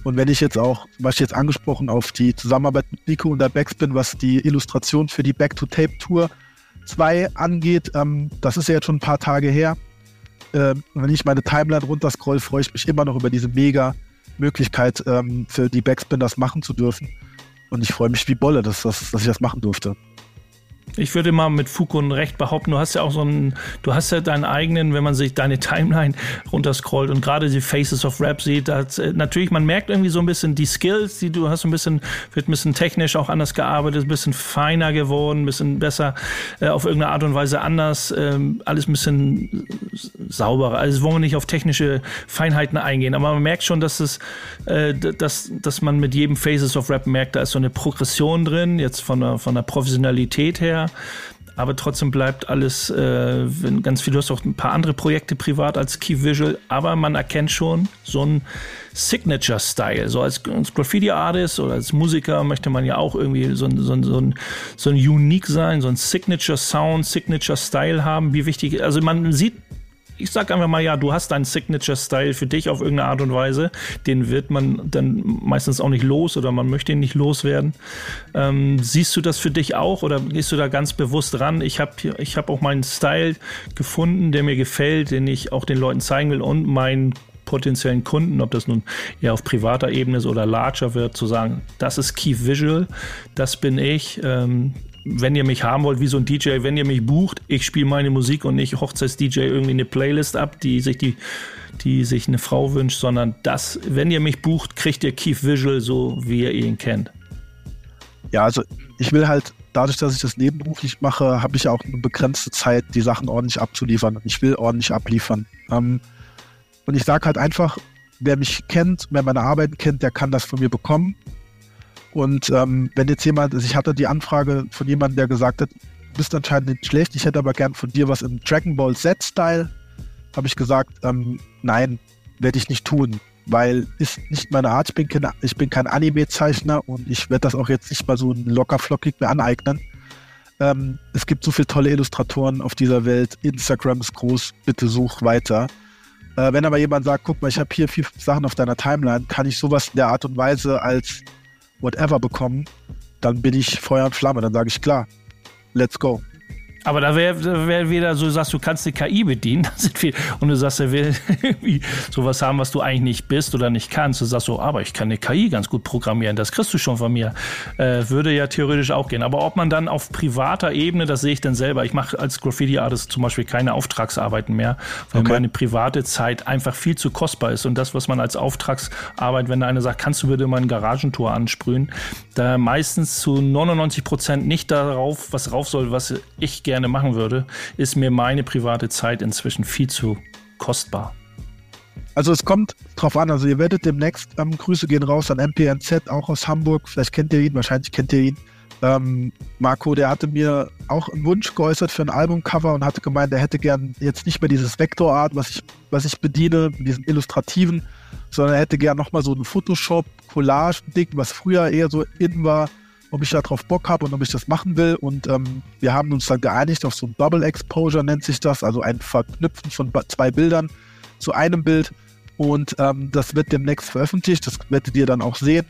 Und wenn ich jetzt auch, was ich jetzt angesprochen, auf die Zusammenarbeit mit Nico und der Backspin, was die Illustration für die Back-to-Tape-Tour 2 angeht, ähm, das ist ja jetzt schon ein paar Tage her. Ähm, wenn ich meine Timeline runterscroll, freue ich mich immer noch über diese mega Möglichkeit, ähm, für die Backspin das machen zu dürfen. Und ich freue mich wie Bolle, dass, dass, dass ich das machen durfte. Ich würde mal mit Foucault Recht behaupten, du hast ja auch so einen, du hast ja deinen eigenen, wenn man sich deine Timeline runterscrollt und gerade die Faces of Rap sieht, dass, äh, natürlich, man merkt irgendwie so ein bisschen die Skills, die du hast, ein bisschen, wird ein bisschen technisch auch anders gearbeitet, ein bisschen feiner geworden, ein bisschen besser, äh, auf irgendeine Art und Weise anders, ähm, alles ein bisschen sauberer. Also wollen wir nicht auf technische Feinheiten eingehen, aber man merkt schon, dass es, äh, dass, dass man mit jedem Faces of Rap merkt, da ist so eine Progression drin, jetzt von der, von der Professionalität her aber trotzdem bleibt alles, äh, ganz viel, du hast auch ein paar andere Projekte privat als Key Visual, aber man erkennt schon so ein Signature-Style. So als, als Graffiti-Artist oder als Musiker möchte man ja auch irgendwie so ein, so so ein, so ein Unique sein, so ein Signature-Sound, Signature-Style haben. Wie wichtig, also man sieht ich sag einfach mal, ja, du hast deinen Signature-Style für dich auf irgendeine Art und Weise. Den wird man dann meistens auch nicht los oder man möchte ihn nicht loswerden. Ähm, siehst du das für dich auch oder gehst du da ganz bewusst ran? Ich habe ich hab auch meinen Style gefunden, der mir gefällt, den ich auch den Leuten zeigen will und mein potenziellen Kunden, ob das nun eher auf privater Ebene ist oder larger wird, zu sagen, das ist Key Visual, das bin ich. Ähm, wenn ihr mich haben wollt, wie so ein DJ, wenn ihr mich bucht, ich spiele meine Musik und nicht Hochzeits-DJ irgendwie eine Playlist ab, die sich die die sich eine Frau wünscht, sondern das, wenn ihr mich bucht, kriegt ihr Keith Visual so, wie ihr ihn kennt. Ja, also ich will halt, dadurch, dass ich das nebenberuflich mache, habe ich auch eine begrenzte Zeit, die Sachen ordentlich abzuliefern. Ich will ordentlich abliefern. Ähm, und ich sage halt einfach, wer mich kennt, wer meine Arbeiten kennt, der kann das von mir bekommen. Und ähm, wenn jetzt jemand, also ich hatte die Anfrage von jemandem, der gesagt hat, du bist anscheinend nicht schlecht, ich hätte aber gern von dir was im Dragon Ball Z-Style, habe ich gesagt, ähm, nein, werde ich nicht tun, weil ist nicht meine Art. Ich bin kein, ich bin kein Anime-Zeichner und ich werde das auch jetzt nicht mal so locker flockig mir aneignen. Ähm, es gibt so viele tolle Illustratoren auf dieser Welt. Instagram ist groß, bitte such weiter. Äh, wenn aber jemand sagt, guck mal, ich habe hier vier Sachen auf deiner Timeline, kann ich sowas in der Art und Weise als whatever bekommen, dann bin ich Feuer und Flamme. Dann sage ich klar, let's go. Aber da wäre wär wieder so, du sagst, du kannst die KI bedienen, und du sagst, er will irgendwie sowas haben, was du eigentlich nicht bist oder nicht kannst. Du sagst so, aber ich kann eine KI ganz gut programmieren, das kriegst du schon von mir. Äh, würde ja theoretisch auch gehen. Aber ob man dann auf privater Ebene, das sehe ich dann selber. Ich mache als Graffiti-Artist zum Beispiel keine Auftragsarbeiten mehr, weil okay. meine private Zeit einfach viel zu kostbar ist. Und das, was man als Auftragsarbeit, wenn da einer sagt, kannst du bitte mal ein Garagentor ansprühen, da meistens zu 99 Prozent nicht darauf, was rauf soll, was ich gerne machen würde, ist mir meine private Zeit inzwischen viel zu kostbar. Also es kommt drauf an, also ihr werdet demnächst, ähm, Grüße gehen raus an MPNZ, auch aus Hamburg, vielleicht kennt ihr ihn, wahrscheinlich kennt ihr ihn. Ähm, Marco, der hatte mir auch einen Wunsch geäußert für ein Albumcover und hatte gemeint, er hätte gern jetzt nicht mehr dieses Vektorart, was ich, was ich bediene, diesen illustrativen, sondern er hätte gern nochmal so ein Photoshop-Collage-Ding, was früher eher so in war, ob ich darauf Bock habe und ob ich das machen will. Und ähm, wir haben uns dann geeinigt auf so ein Double Exposure, nennt sich das, also ein Verknüpfen von zwei Bildern zu einem Bild. Und ähm, das wird demnächst veröffentlicht, das werdet ihr dann auch sehen.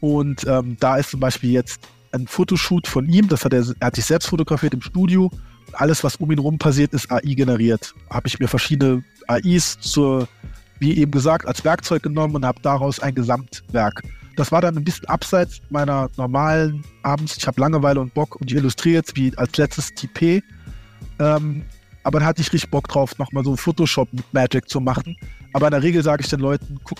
Und ähm, da ist zum Beispiel jetzt ein Fotoshoot von ihm, das hat er, er hat sich selbst fotografiert im Studio. Alles, was um ihn rum passiert, ist AI generiert. Habe ich mir verschiedene AIs zur, wie eben gesagt, als Werkzeug genommen und habe daraus ein Gesamtwerk das war dann ein bisschen abseits meiner normalen Abends. Ich habe Langeweile und Bock und ich illustriere jetzt wie als letztes TP. Ähm, aber dann hatte ich richtig Bock drauf, nochmal so Photoshop mit Magic zu machen. Aber in der Regel sage ich den Leuten, guck,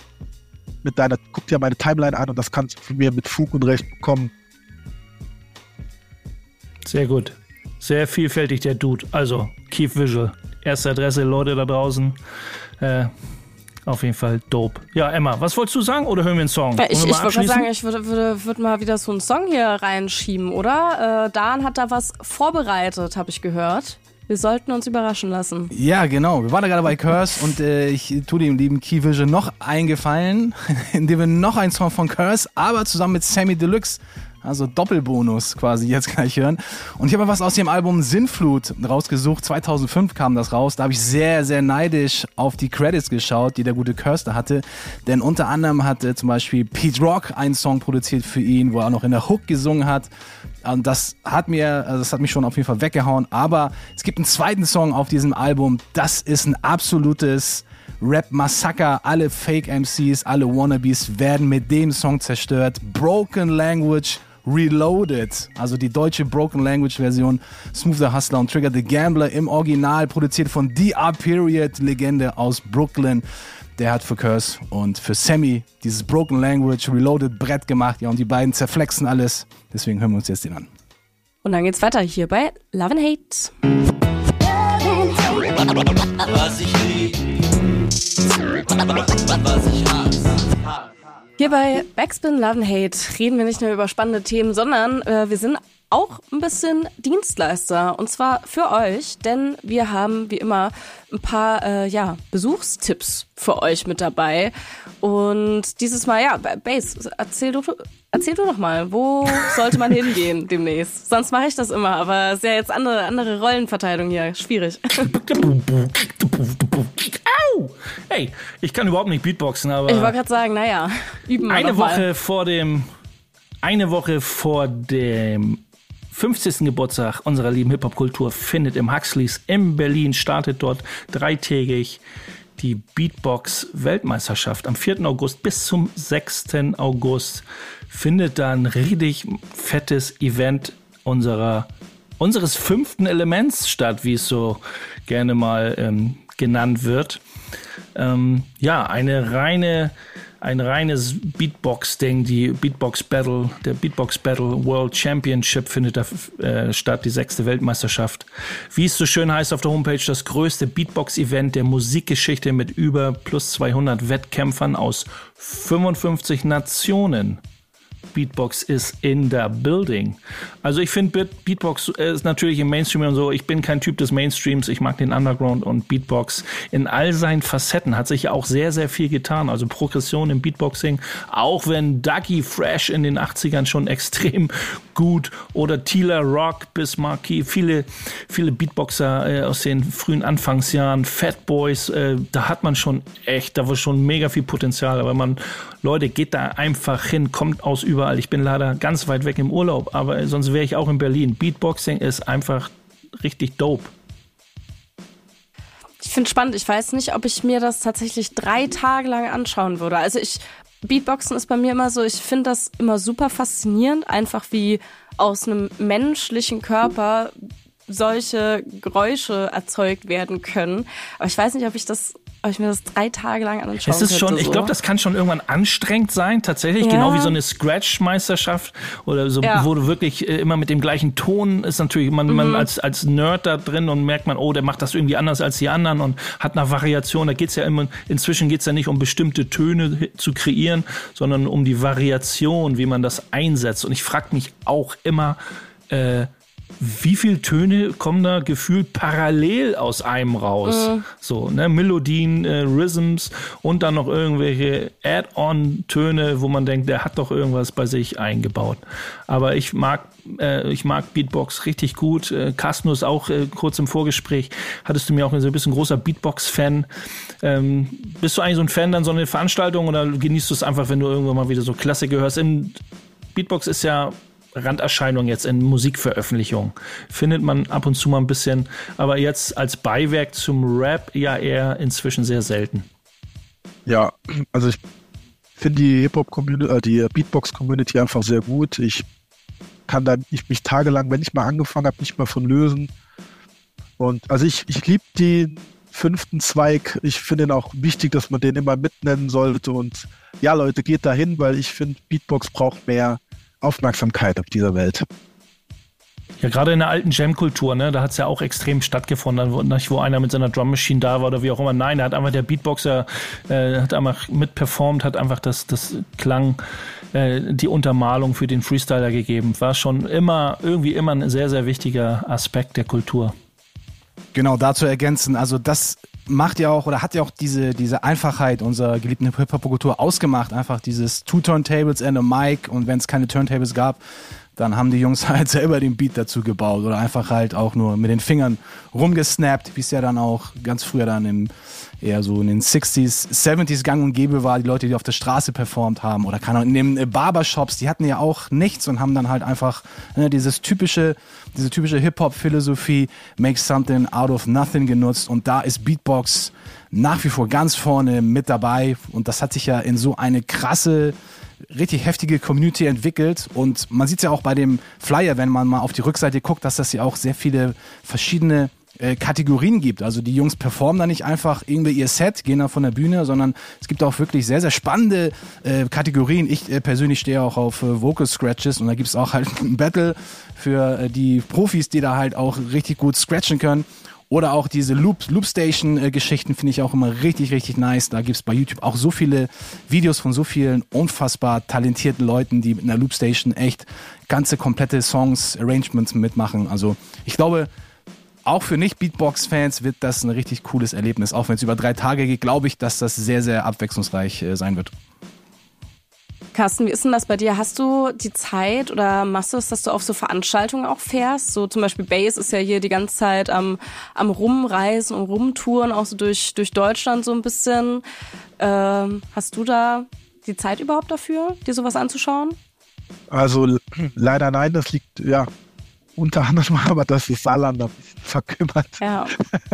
mit deiner, guck dir meine Timeline an und das kannst du von mir mit Fug und Recht bekommen. Sehr gut. Sehr vielfältig der Dude. Also, Keep Visual. Erste Adresse, Leute da draußen. Äh, auf jeden Fall dope. Ja, Emma, was wolltest du sagen oder hören wir einen Song? Ja, ich, ich würde sagen, ich würde, würde, würde mal wieder so einen Song hier reinschieben, oder? Äh, Dan hat da was vorbereitet, habe ich gehört. Wir sollten uns überraschen lassen. Ja, genau. Wir waren da gerade bei Curse und äh, ich tue dem lieben Key Vision noch eingefallen, indem wir noch einen Song von Curse, aber zusammen mit Sammy Deluxe also Doppelbonus quasi jetzt gleich hören. Und ich habe mal was aus dem Album Sinnflut rausgesucht. 2005 kam das raus. Da habe ich sehr, sehr neidisch auf die Credits geschaut, die der gute Kirster hatte. Denn unter anderem hat äh, zum Beispiel Pete Rock einen Song produziert für ihn, wo er noch in der Hook gesungen hat. Und das hat mir, also das hat mich schon auf jeden Fall weggehauen. Aber es gibt einen zweiten Song auf diesem Album. Das ist ein absolutes Rap-Massaker. Alle Fake-MCs, alle Wannabes werden mit dem Song zerstört. Broken Language Reloaded, also die deutsche Broken Language Version, Smooth the Hustler und Trigger the Gambler im Original, produziert von DR Period, Legende aus Brooklyn. Der hat für Curse und für Sammy dieses Broken Language Reloaded Brett gemacht. Ja, und die beiden zerflexen alles. Deswegen hören wir uns jetzt den an. Und dann geht's weiter hier bei Love and Hate. Was ich lieb, was ich hasse. Hier bei Backspin Love and Hate reden wir nicht nur über spannende Themen, sondern äh, wir sind auch ein bisschen Dienstleister. Und zwar für euch, denn wir haben wie immer ein paar äh, ja, Besuchstipps für euch mit dabei. Und dieses Mal ja, Base, erzähl du erzähl du doch mal, wo sollte man hingehen demnächst? Sonst mache ich das immer, aber es ist ja jetzt andere andere Rollenverteilung hier, schwierig. Hey, ich kann überhaupt nicht Beatboxen, aber. Ich wollte gerade sagen, naja, üben wir Eine Woche mal. vor dem. Eine Woche vor dem 50. Geburtstag unserer lieben Hip-Hop-Kultur findet im Huxleys in Berlin, startet dort dreitägig die Beatbox-Weltmeisterschaft. Am 4. August bis zum 6. August findet da ein richtig fettes Event unserer, unseres fünften Elements statt, wie es so gerne mal ähm, genannt wird. Ähm, ja, eine reine ein reines Beatbox-Ding, die Beatbox Battle, der Beatbox Battle World Championship findet da äh, statt, die sechste Weltmeisterschaft. Wie es so schön heißt auf der Homepage, das größte Beatbox-Event der Musikgeschichte mit über plus 200 Wettkämpfern aus 55 Nationen. Beatbox ist in the building. Also ich finde Beatbox ist natürlich im Mainstream und so. Ich bin kein Typ des Mainstreams. Ich mag den Underground und Beatbox in all seinen Facetten hat sich ja auch sehr, sehr viel getan. Also Progression im Beatboxing. Auch wenn Dougie Fresh in den 80ern schon extrem gut oder Tila Rock bis Marquis, viele, viele Beatboxer äh, aus den frühen Anfangsjahren, Fat Boys, äh, da hat man schon echt, da war schon mega viel Potenzial. Aber man, Leute, geht da einfach hin, kommt aus überall. Ich bin leider ganz weit weg im Urlaub, aber sonst wäre ich auch in Berlin. Beatboxing ist einfach richtig dope. Ich finde spannend. Ich weiß nicht, ob ich mir das tatsächlich drei Tage lang anschauen würde. Also ich Beatboxen ist bei mir immer so, ich finde das immer super faszinierend, einfach wie aus einem menschlichen Körper solche Geräusche erzeugt werden können. Aber ich weiß nicht, ob ich das ob ich mir das drei Tage lang anschauen Es ist schon, so. ich glaube, das kann schon irgendwann anstrengend sein, tatsächlich, ja. genau wie so eine Scratch-Meisterschaft oder so, ja. wo du wirklich äh, immer mit dem gleichen Ton ist natürlich, man, mhm. man als, als Nerd da drin und merkt man, oh, der macht das irgendwie anders als die anderen und hat eine Variation. Da geht's ja immer, inzwischen geht's ja nicht um bestimmte Töne zu kreieren, sondern um die Variation, wie man das einsetzt. Und ich frage mich auch immer, äh, wie viele Töne kommen da gefühlt parallel aus einem raus? Mhm. So, ne, Melodien, äh, Rhythms und dann noch irgendwelche Add-on-Töne, wo man denkt, der hat doch irgendwas bei sich eingebaut. Aber ich mag, äh, ich mag Beatbox richtig gut. Äh, Kasnus auch äh, kurz im Vorgespräch hattest du mir auch so ein bisschen großer Beatbox-Fan. Ähm, bist du eigentlich so ein Fan dann so eine Veranstaltung oder genießt du es einfach, wenn du irgendwann mal wieder so Klassiker hörst? In Beatbox ist ja Randerscheinung jetzt in Musikveröffentlichungen. Findet man ab und zu mal ein bisschen, aber jetzt als Beiwerk zum Rap ja eher inzwischen sehr selten. Ja, also ich finde die Hip-Hop-Community, äh, die Beatbox-Community einfach sehr gut. Ich kann da ich mich tagelang, wenn ich mal angefangen habe, nicht mehr von lösen. Und also ich, ich liebe den fünften Zweig. Ich finde ihn auch wichtig, dass man den immer mitnennen sollte. Und ja, Leute, geht da hin, weil ich finde, Beatbox braucht mehr Aufmerksamkeit auf dieser Welt. Ja, gerade in der alten Jam-Kultur, ne, da hat es ja auch extrem stattgefunden, wo, wo einer mit seiner Drum Machine da war oder wie auch immer. Nein, da hat einfach der Beatboxer äh, hat einfach mitperformt, hat einfach das, das Klang, äh, die Untermalung für den Freestyler gegeben. War schon immer, irgendwie immer ein sehr, sehr wichtiger Aspekt der Kultur. Genau, dazu ergänzen, also das macht ja auch oder hat ja auch diese, diese Einfachheit unserer geliebten Hip-Hop-Kultur ausgemacht. Einfach dieses Two Turntables and a Mic und wenn es keine Turntables gab, dann haben die Jungs halt selber den Beat dazu gebaut oder einfach halt auch nur mit den Fingern rumgesnappt, wie es ja dann auch ganz früher dann im eher so in den 60s, 70s gang und gäbe war, die Leute, die auf der Straße performt haben oder kann in den Barbershops, die hatten ja auch nichts und haben dann halt einfach ne, dieses typische, diese typische Hip-Hop-Philosophie, make something out of nothing genutzt und da ist Beatbox nach wie vor ganz vorne mit dabei und das hat sich ja in so eine krasse richtig heftige Community entwickelt und man sieht es ja auch bei dem Flyer, wenn man mal auf die Rückseite guckt, dass das ja auch sehr viele verschiedene äh, Kategorien gibt. Also die Jungs performen da nicht einfach irgendwie ihr Set, gehen da von der Bühne, sondern es gibt auch wirklich sehr, sehr spannende äh, Kategorien. Ich äh, persönlich stehe auch auf äh, Vocal Scratches und da gibt es auch halt ein Battle für äh, die Profis, die da halt auch richtig gut scratchen können. Oder auch diese Loop, Loopstation-Geschichten finde ich auch immer richtig, richtig nice. Da gibt es bei YouTube auch so viele Videos von so vielen unfassbar talentierten Leuten, die mit einer Loopstation echt ganze komplette Songs, Arrangements mitmachen. Also ich glaube, auch für Nicht-Beatbox-Fans wird das ein richtig cooles Erlebnis. Auch wenn es über drei Tage geht, glaube ich, dass das sehr, sehr abwechslungsreich äh, sein wird. Carsten, wie ist denn das bei dir? Hast du die Zeit oder machst du es, dass du auf so Veranstaltungen auch fährst? So zum Beispiel Base ist ja hier die ganze Zeit am, am Rumreisen und Rumtouren, auch so durch, durch Deutschland so ein bisschen. Ähm, hast du da die Zeit überhaupt dafür, dir sowas anzuschauen? Also leider nein, das liegt, ja, unter anderem aber, dass das Saarland ein bisschen verkümmert. Ja.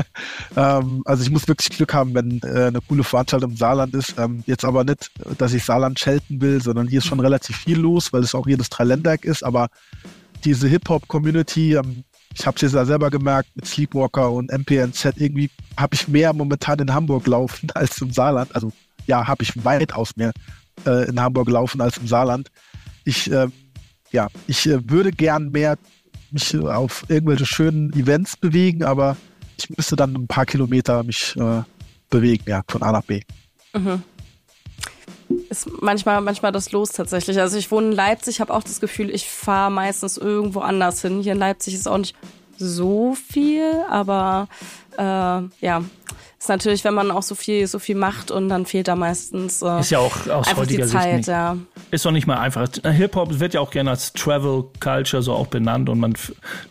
ähm, also ich muss wirklich Glück haben, wenn äh, eine coole Veranstaltung im Saarland ist. Ähm, jetzt aber nicht, dass ich Saarland schelten will, sondern hier ist schon relativ viel los, weil es auch hier das Dreiländereck ist. Aber diese Hip-Hop-Community, ähm, ich habe es ja selber gemerkt, mit Sleepwalker und MPNZ, irgendwie habe ich mehr momentan in Hamburg laufen als im Saarland. Also ja, habe ich weitaus mehr äh, in Hamburg laufen als im Saarland. Ich, äh, ja, ich äh, würde gern mehr mich auf irgendwelche schönen Events bewegen, aber ich müsste dann ein paar Kilometer mich äh, bewegen, ja, von A nach B. Mhm. Ist manchmal, manchmal das Los tatsächlich. Also ich wohne in Leipzig, habe auch das Gefühl, ich fahre meistens irgendwo anders hin. Hier in Leipzig ist auch nicht so viel, aber äh, ja, ist natürlich, wenn man auch so viel, so viel macht und dann fehlt da meistens äh, ist ja auch aus einfach heutiger die Zeit, Sicht nicht, ja. ist doch nicht mal einfach. Hip-Hop wird ja auch gerne als Travel Culture so auch benannt und man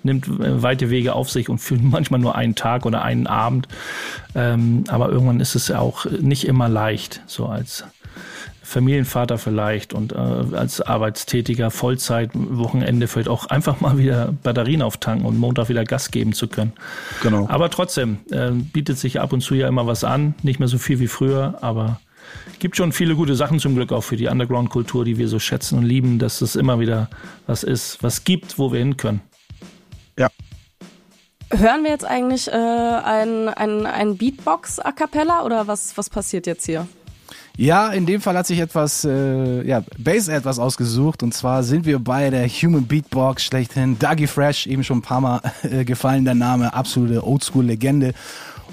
nimmt äh, weite Wege auf sich und fühlt manchmal nur einen Tag oder einen Abend. Ähm, aber irgendwann ist es ja auch nicht immer leicht, so als Familienvater vielleicht und äh, als Arbeitstätiger Vollzeit, Wochenende vielleicht auch einfach mal wieder Batterien auftanken und Montag wieder Gas geben zu können. Genau. Aber trotzdem äh, bietet sich ab und zu ja immer was an. Nicht mehr so viel wie früher, aber gibt schon viele gute Sachen zum Glück auch für die Underground-Kultur, die wir so schätzen und lieben, dass es immer wieder was ist, was gibt, wo wir hin können. Ja. Hören wir jetzt eigentlich äh, ein, ein, ein Beatbox a cappella oder was, was passiert jetzt hier? Ja, in dem Fall hat sich etwas, äh, ja, Bass etwas ausgesucht. Und zwar sind wir bei der Human Beatbox schlechthin. Dougie Fresh, eben schon ein paar Mal äh, gefallen, der Name, absolute Oldschool-Legende.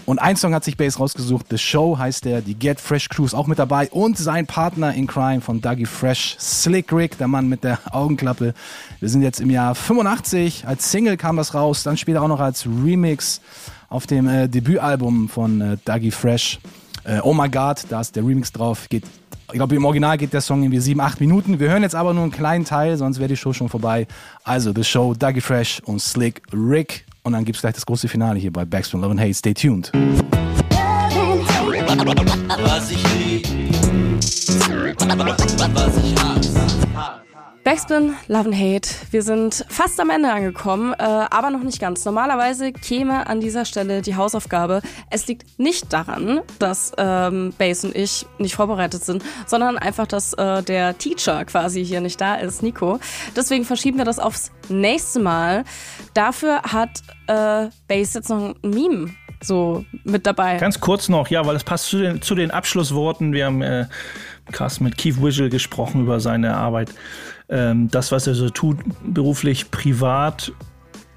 Und ein Song hat sich Bass rausgesucht. The Show heißt der, die Get Fresh Crew ist auch mit dabei. Und sein Partner in Crime von Dougie Fresh, Slick Rick, der Mann mit der Augenklappe. Wir sind jetzt im Jahr 85. Als Single kam das raus, dann später auch noch als Remix auf dem äh, Debütalbum von äh, Dougie Fresh. Äh, oh my God, da ist der Remix drauf. Geht, ich glaube, im Original geht der Song irgendwie sieben, acht Minuten. Wir hören jetzt aber nur einen kleinen Teil, sonst wäre die Show schon vorbei. Also, The Show, Dougie Fresh und Slick Rick. Und dann gibt's gleich das große Finale hier bei Backstone Love and Hate. Stay tuned. Was ich lieb, was ich hasse. Backspin, Love and Hate. Wir sind fast am Ende angekommen, äh, aber noch nicht ganz. Normalerweise käme an dieser Stelle die Hausaufgabe. Es liegt nicht daran, dass ähm, Bass und ich nicht vorbereitet sind, sondern einfach, dass äh, der Teacher quasi hier nicht da ist, Nico. Deswegen verschieben wir das aufs nächste Mal. Dafür hat äh, Bass jetzt noch ein Meme so mit dabei. Ganz kurz noch, ja, weil es passt zu den, zu den Abschlussworten. Wir haben äh, Cast mit Keith Vigil gesprochen über seine Arbeit. Ähm, das, was er so tut, beruflich, privat.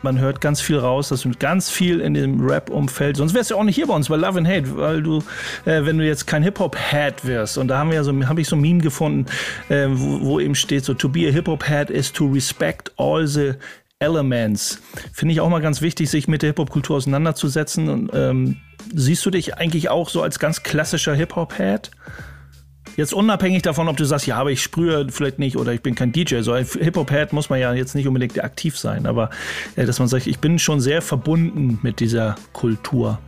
Man hört ganz viel raus, das ist ganz viel in dem Rap-Umfeld. Sonst wärst du auch nicht hier bei uns bei Love and Hate, weil du, äh, wenn du jetzt kein Hip-Hop-Head wirst, und da haben wir ja so, habe ich so ein Meme gefunden, äh, wo, wo eben steht so, to be a Hip-Hop-Head is to respect all the Elements. Finde ich auch mal ganz wichtig, sich mit der Hip-Hop-Kultur auseinanderzusetzen. Und, ähm, siehst du dich eigentlich auch so als ganz klassischer Hip-Hop-Head? Jetzt unabhängig davon, ob du sagst, ja, aber ich sprühe vielleicht nicht oder ich bin kein DJ. So ein Hip-Hop-Head muss man ja jetzt nicht unbedingt aktiv sein, aber äh, dass man sagt, ich bin schon sehr verbunden mit dieser Kultur.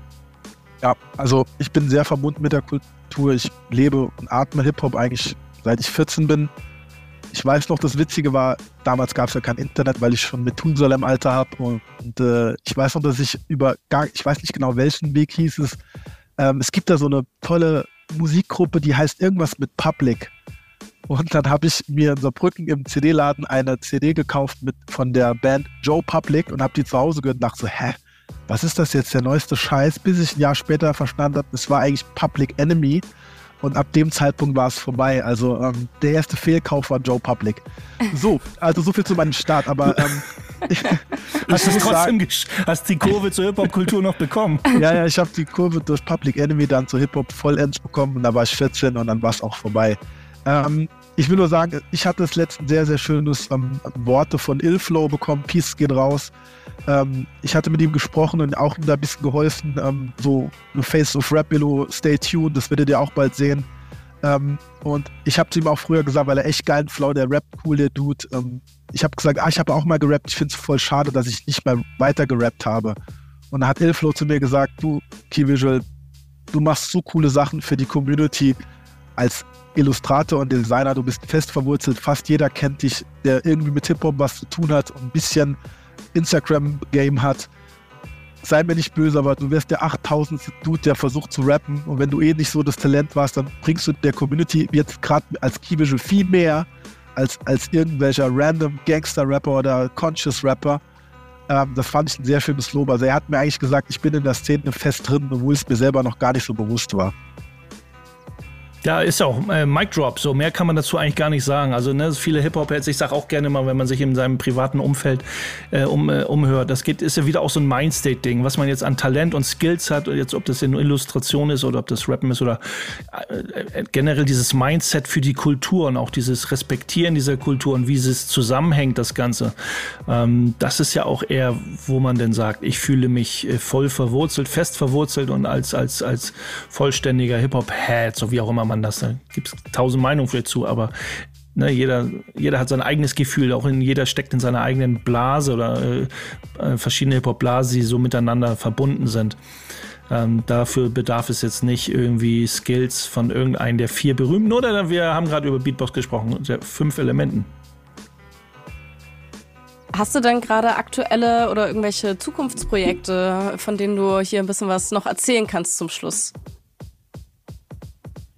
Ja, also ich bin sehr verbunden mit der Kultur. Ich lebe und atme Hip-Hop eigentlich seit ich 14 bin. Ich weiß noch, das Witzige war, damals gab es ja kein Internet, weil ich schon im Alter habe. Und, und äh, ich weiß noch, dass ich über gar, ich weiß nicht genau, welchen Weg hieß es. Ähm, es gibt da so eine tolle Musikgruppe, die heißt irgendwas mit Public. Und dann habe ich mir in Saarbrücken im CD-Laden eine CD gekauft mit, von der Band Joe Public und habe die zu Hause gehört und dachte so, hä, was ist das jetzt, der neueste Scheiß? Bis ich ein Jahr später verstanden habe, es war eigentlich Public Enemy. Und ab dem Zeitpunkt war es vorbei. Also ähm, der erste Fehlkauf war Joe Public. So, also so viel zu meinem Start. Aber ähm, Hast du trotzdem, hast die Kurve zur Hip-Hop-Kultur noch bekommen? ja, ja, ich habe die Kurve durch Public Enemy dann zu Hip-Hop vollends bekommen und da war ich 14 und dann war es auch vorbei. Ähm, ich will nur sagen, ich hatte das letzten sehr, sehr schönes ähm, Worte von Illflow bekommen. Peace geht raus. Ähm, ich hatte mit ihm gesprochen und auch ihm da ein bisschen geholfen. Ähm, so Face of Rap Below, stay tuned, das werdet ihr auch bald sehen. Ähm, und ich habe zu ihm auch früher gesagt, weil er echt geilen Flow, der Rap cool, der Dude. Ähm, ich habe gesagt, ah, ich habe auch mal gerappt. Ich finde es voll schade, dass ich nicht mehr weiter gerappt habe. Und da hat Illflow zu mir gesagt, du, Key Visual, du machst so coole Sachen für die Community als Illustrator und Designer. Du bist fest verwurzelt. Fast jeder kennt dich, der irgendwie mit Hip-Hop was zu tun hat und ein bisschen Instagram-Game hat. Sei mir nicht böse, aber du wärst der 8000. Dude, der versucht zu rappen. Und wenn du eh nicht so das Talent warst, dann bringst du der Community jetzt gerade als Key viel mehr als, als irgendwelcher random Gangster-Rapper oder Conscious-Rapper. Ähm, das fand ich ein sehr schönes Lob. Also er hat mir eigentlich gesagt, ich bin in der Szene fest drin, obwohl es mir selber noch gar nicht so bewusst war. Ja, ist ja auch äh, Mic Drop, so mehr kann man dazu eigentlich gar nicht sagen. Also ne, viele Hip-Hop-Heads, ich sage auch gerne mal, wenn man sich in seinem privaten Umfeld äh, um, äh, umhört, das geht, ist ja wieder auch so ein Mindstate-Ding, was man jetzt an Talent und Skills hat, jetzt ob das in Illustration ist oder ob das Rappen ist oder äh, äh, generell dieses Mindset für die Kultur und auch dieses Respektieren dieser Kultur und wie es zusammenhängt, das Ganze. Ähm, das ist ja auch eher, wo man denn sagt, ich fühle mich äh, voll verwurzelt, fest verwurzelt und als, als, als vollständiger Hip-Hop-Head, so wie auch immer man das. Da gibt es tausend Meinungen für zu, aber ne, jeder, jeder hat sein eigenes Gefühl, auch in jeder steckt in seiner eigenen Blase oder äh, äh, verschiedene Hip-Hop-Blasen, die so miteinander verbunden sind. Ähm, dafür bedarf es jetzt nicht irgendwie Skills von irgendeinem der vier berühmten oder wir haben gerade über Beatbox gesprochen, der fünf Elementen. Hast du denn gerade aktuelle oder irgendwelche Zukunftsprojekte, von denen du hier ein bisschen was noch erzählen kannst zum Schluss?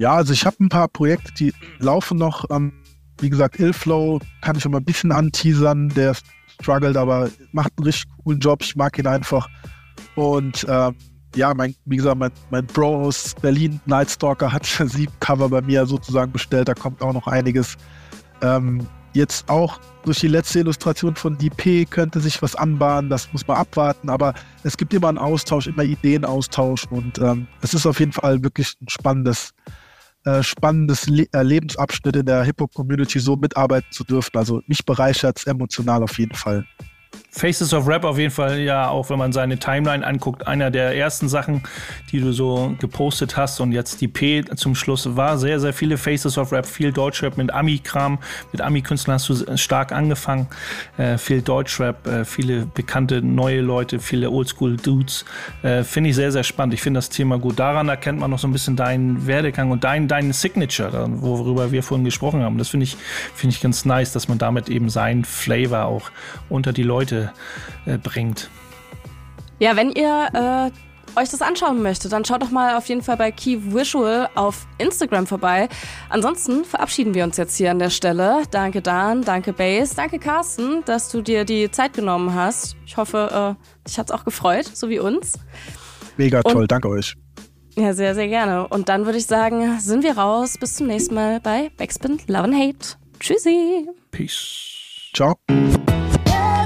Ja, also ich habe ein paar Projekte, die laufen noch. Ähm, wie gesagt, Illflow kann ich schon mal ein bisschen anteasern. Der struggelt, aber macht einen richtig coolen Job. Ich mag ihn einfach. Und ähm, ja, mein, wie gesagt, mein, mein Bro aus Berlin, Nightstalker, hat sieben Cover bei mir sozusagen bestellt. Da kommt auch noch einiges. Ähm, Jetzt auch durch die letzte Illustration von DP könnte sich was anbahnen, das muss man abwarten, aber es gibt immer einen Austausch, immer Ideenaustausch und ähm, es ist auf jeden Fall wirklich ein spannendes, äh, spannendes Le äh, Lebensabschnitt in der Hip-Hop-Community so mitarbeiten zu dürfen. Also mich bereichert es emotional auf jeden Fall. Faces of Rap auf jeden Fall, ja, auch wenn man seine Timeline anguckt, einer der ersten Sachen, die du so gepostet hast und jetzt die P zum Schluss war sehr, sehr viele Faces of Rap, viel Deutschrap mit Ami-Kram, mit Ami-Künstlern hast du stark angefangen, äh, viel Deutschrap, äh, viele bekannte neue Leute, viele Oldschool-Dudes, äh, finde ich sehr, sehr spannend. Ich finde das Thema gut. Daran erkennt man noch so ein bisschen deinen Werdegang und deinen dein Signature, worüber wir vorhin gesprochen haben. Das finde ich, finde ich ganz nice, dass man damit eben seinen Flavor auch unter die Leute äh, bringt. Ja, wenn ihr äh, euch das anschauen möchtet, dann schaut doch mal auf jeden Fall bei Key Visual auf Instagram vorbei. Ansonsten verabschieden wir uns jetzt hier an der Stelle. Danke Dan, danke Base, danke Carsten, dass du dir die Zeit genommen hast. Ich hoffe, äh, dich hat es auch gefreut, so wie uns. Mega toll, Und, danke euch. Ja, sehr, sehr gerne. Und dann würde ich sagen, sind wir raus. Bis zum nächsten Mal bei Backspin Love and Hate. Tschüssi. Peace. Ciao.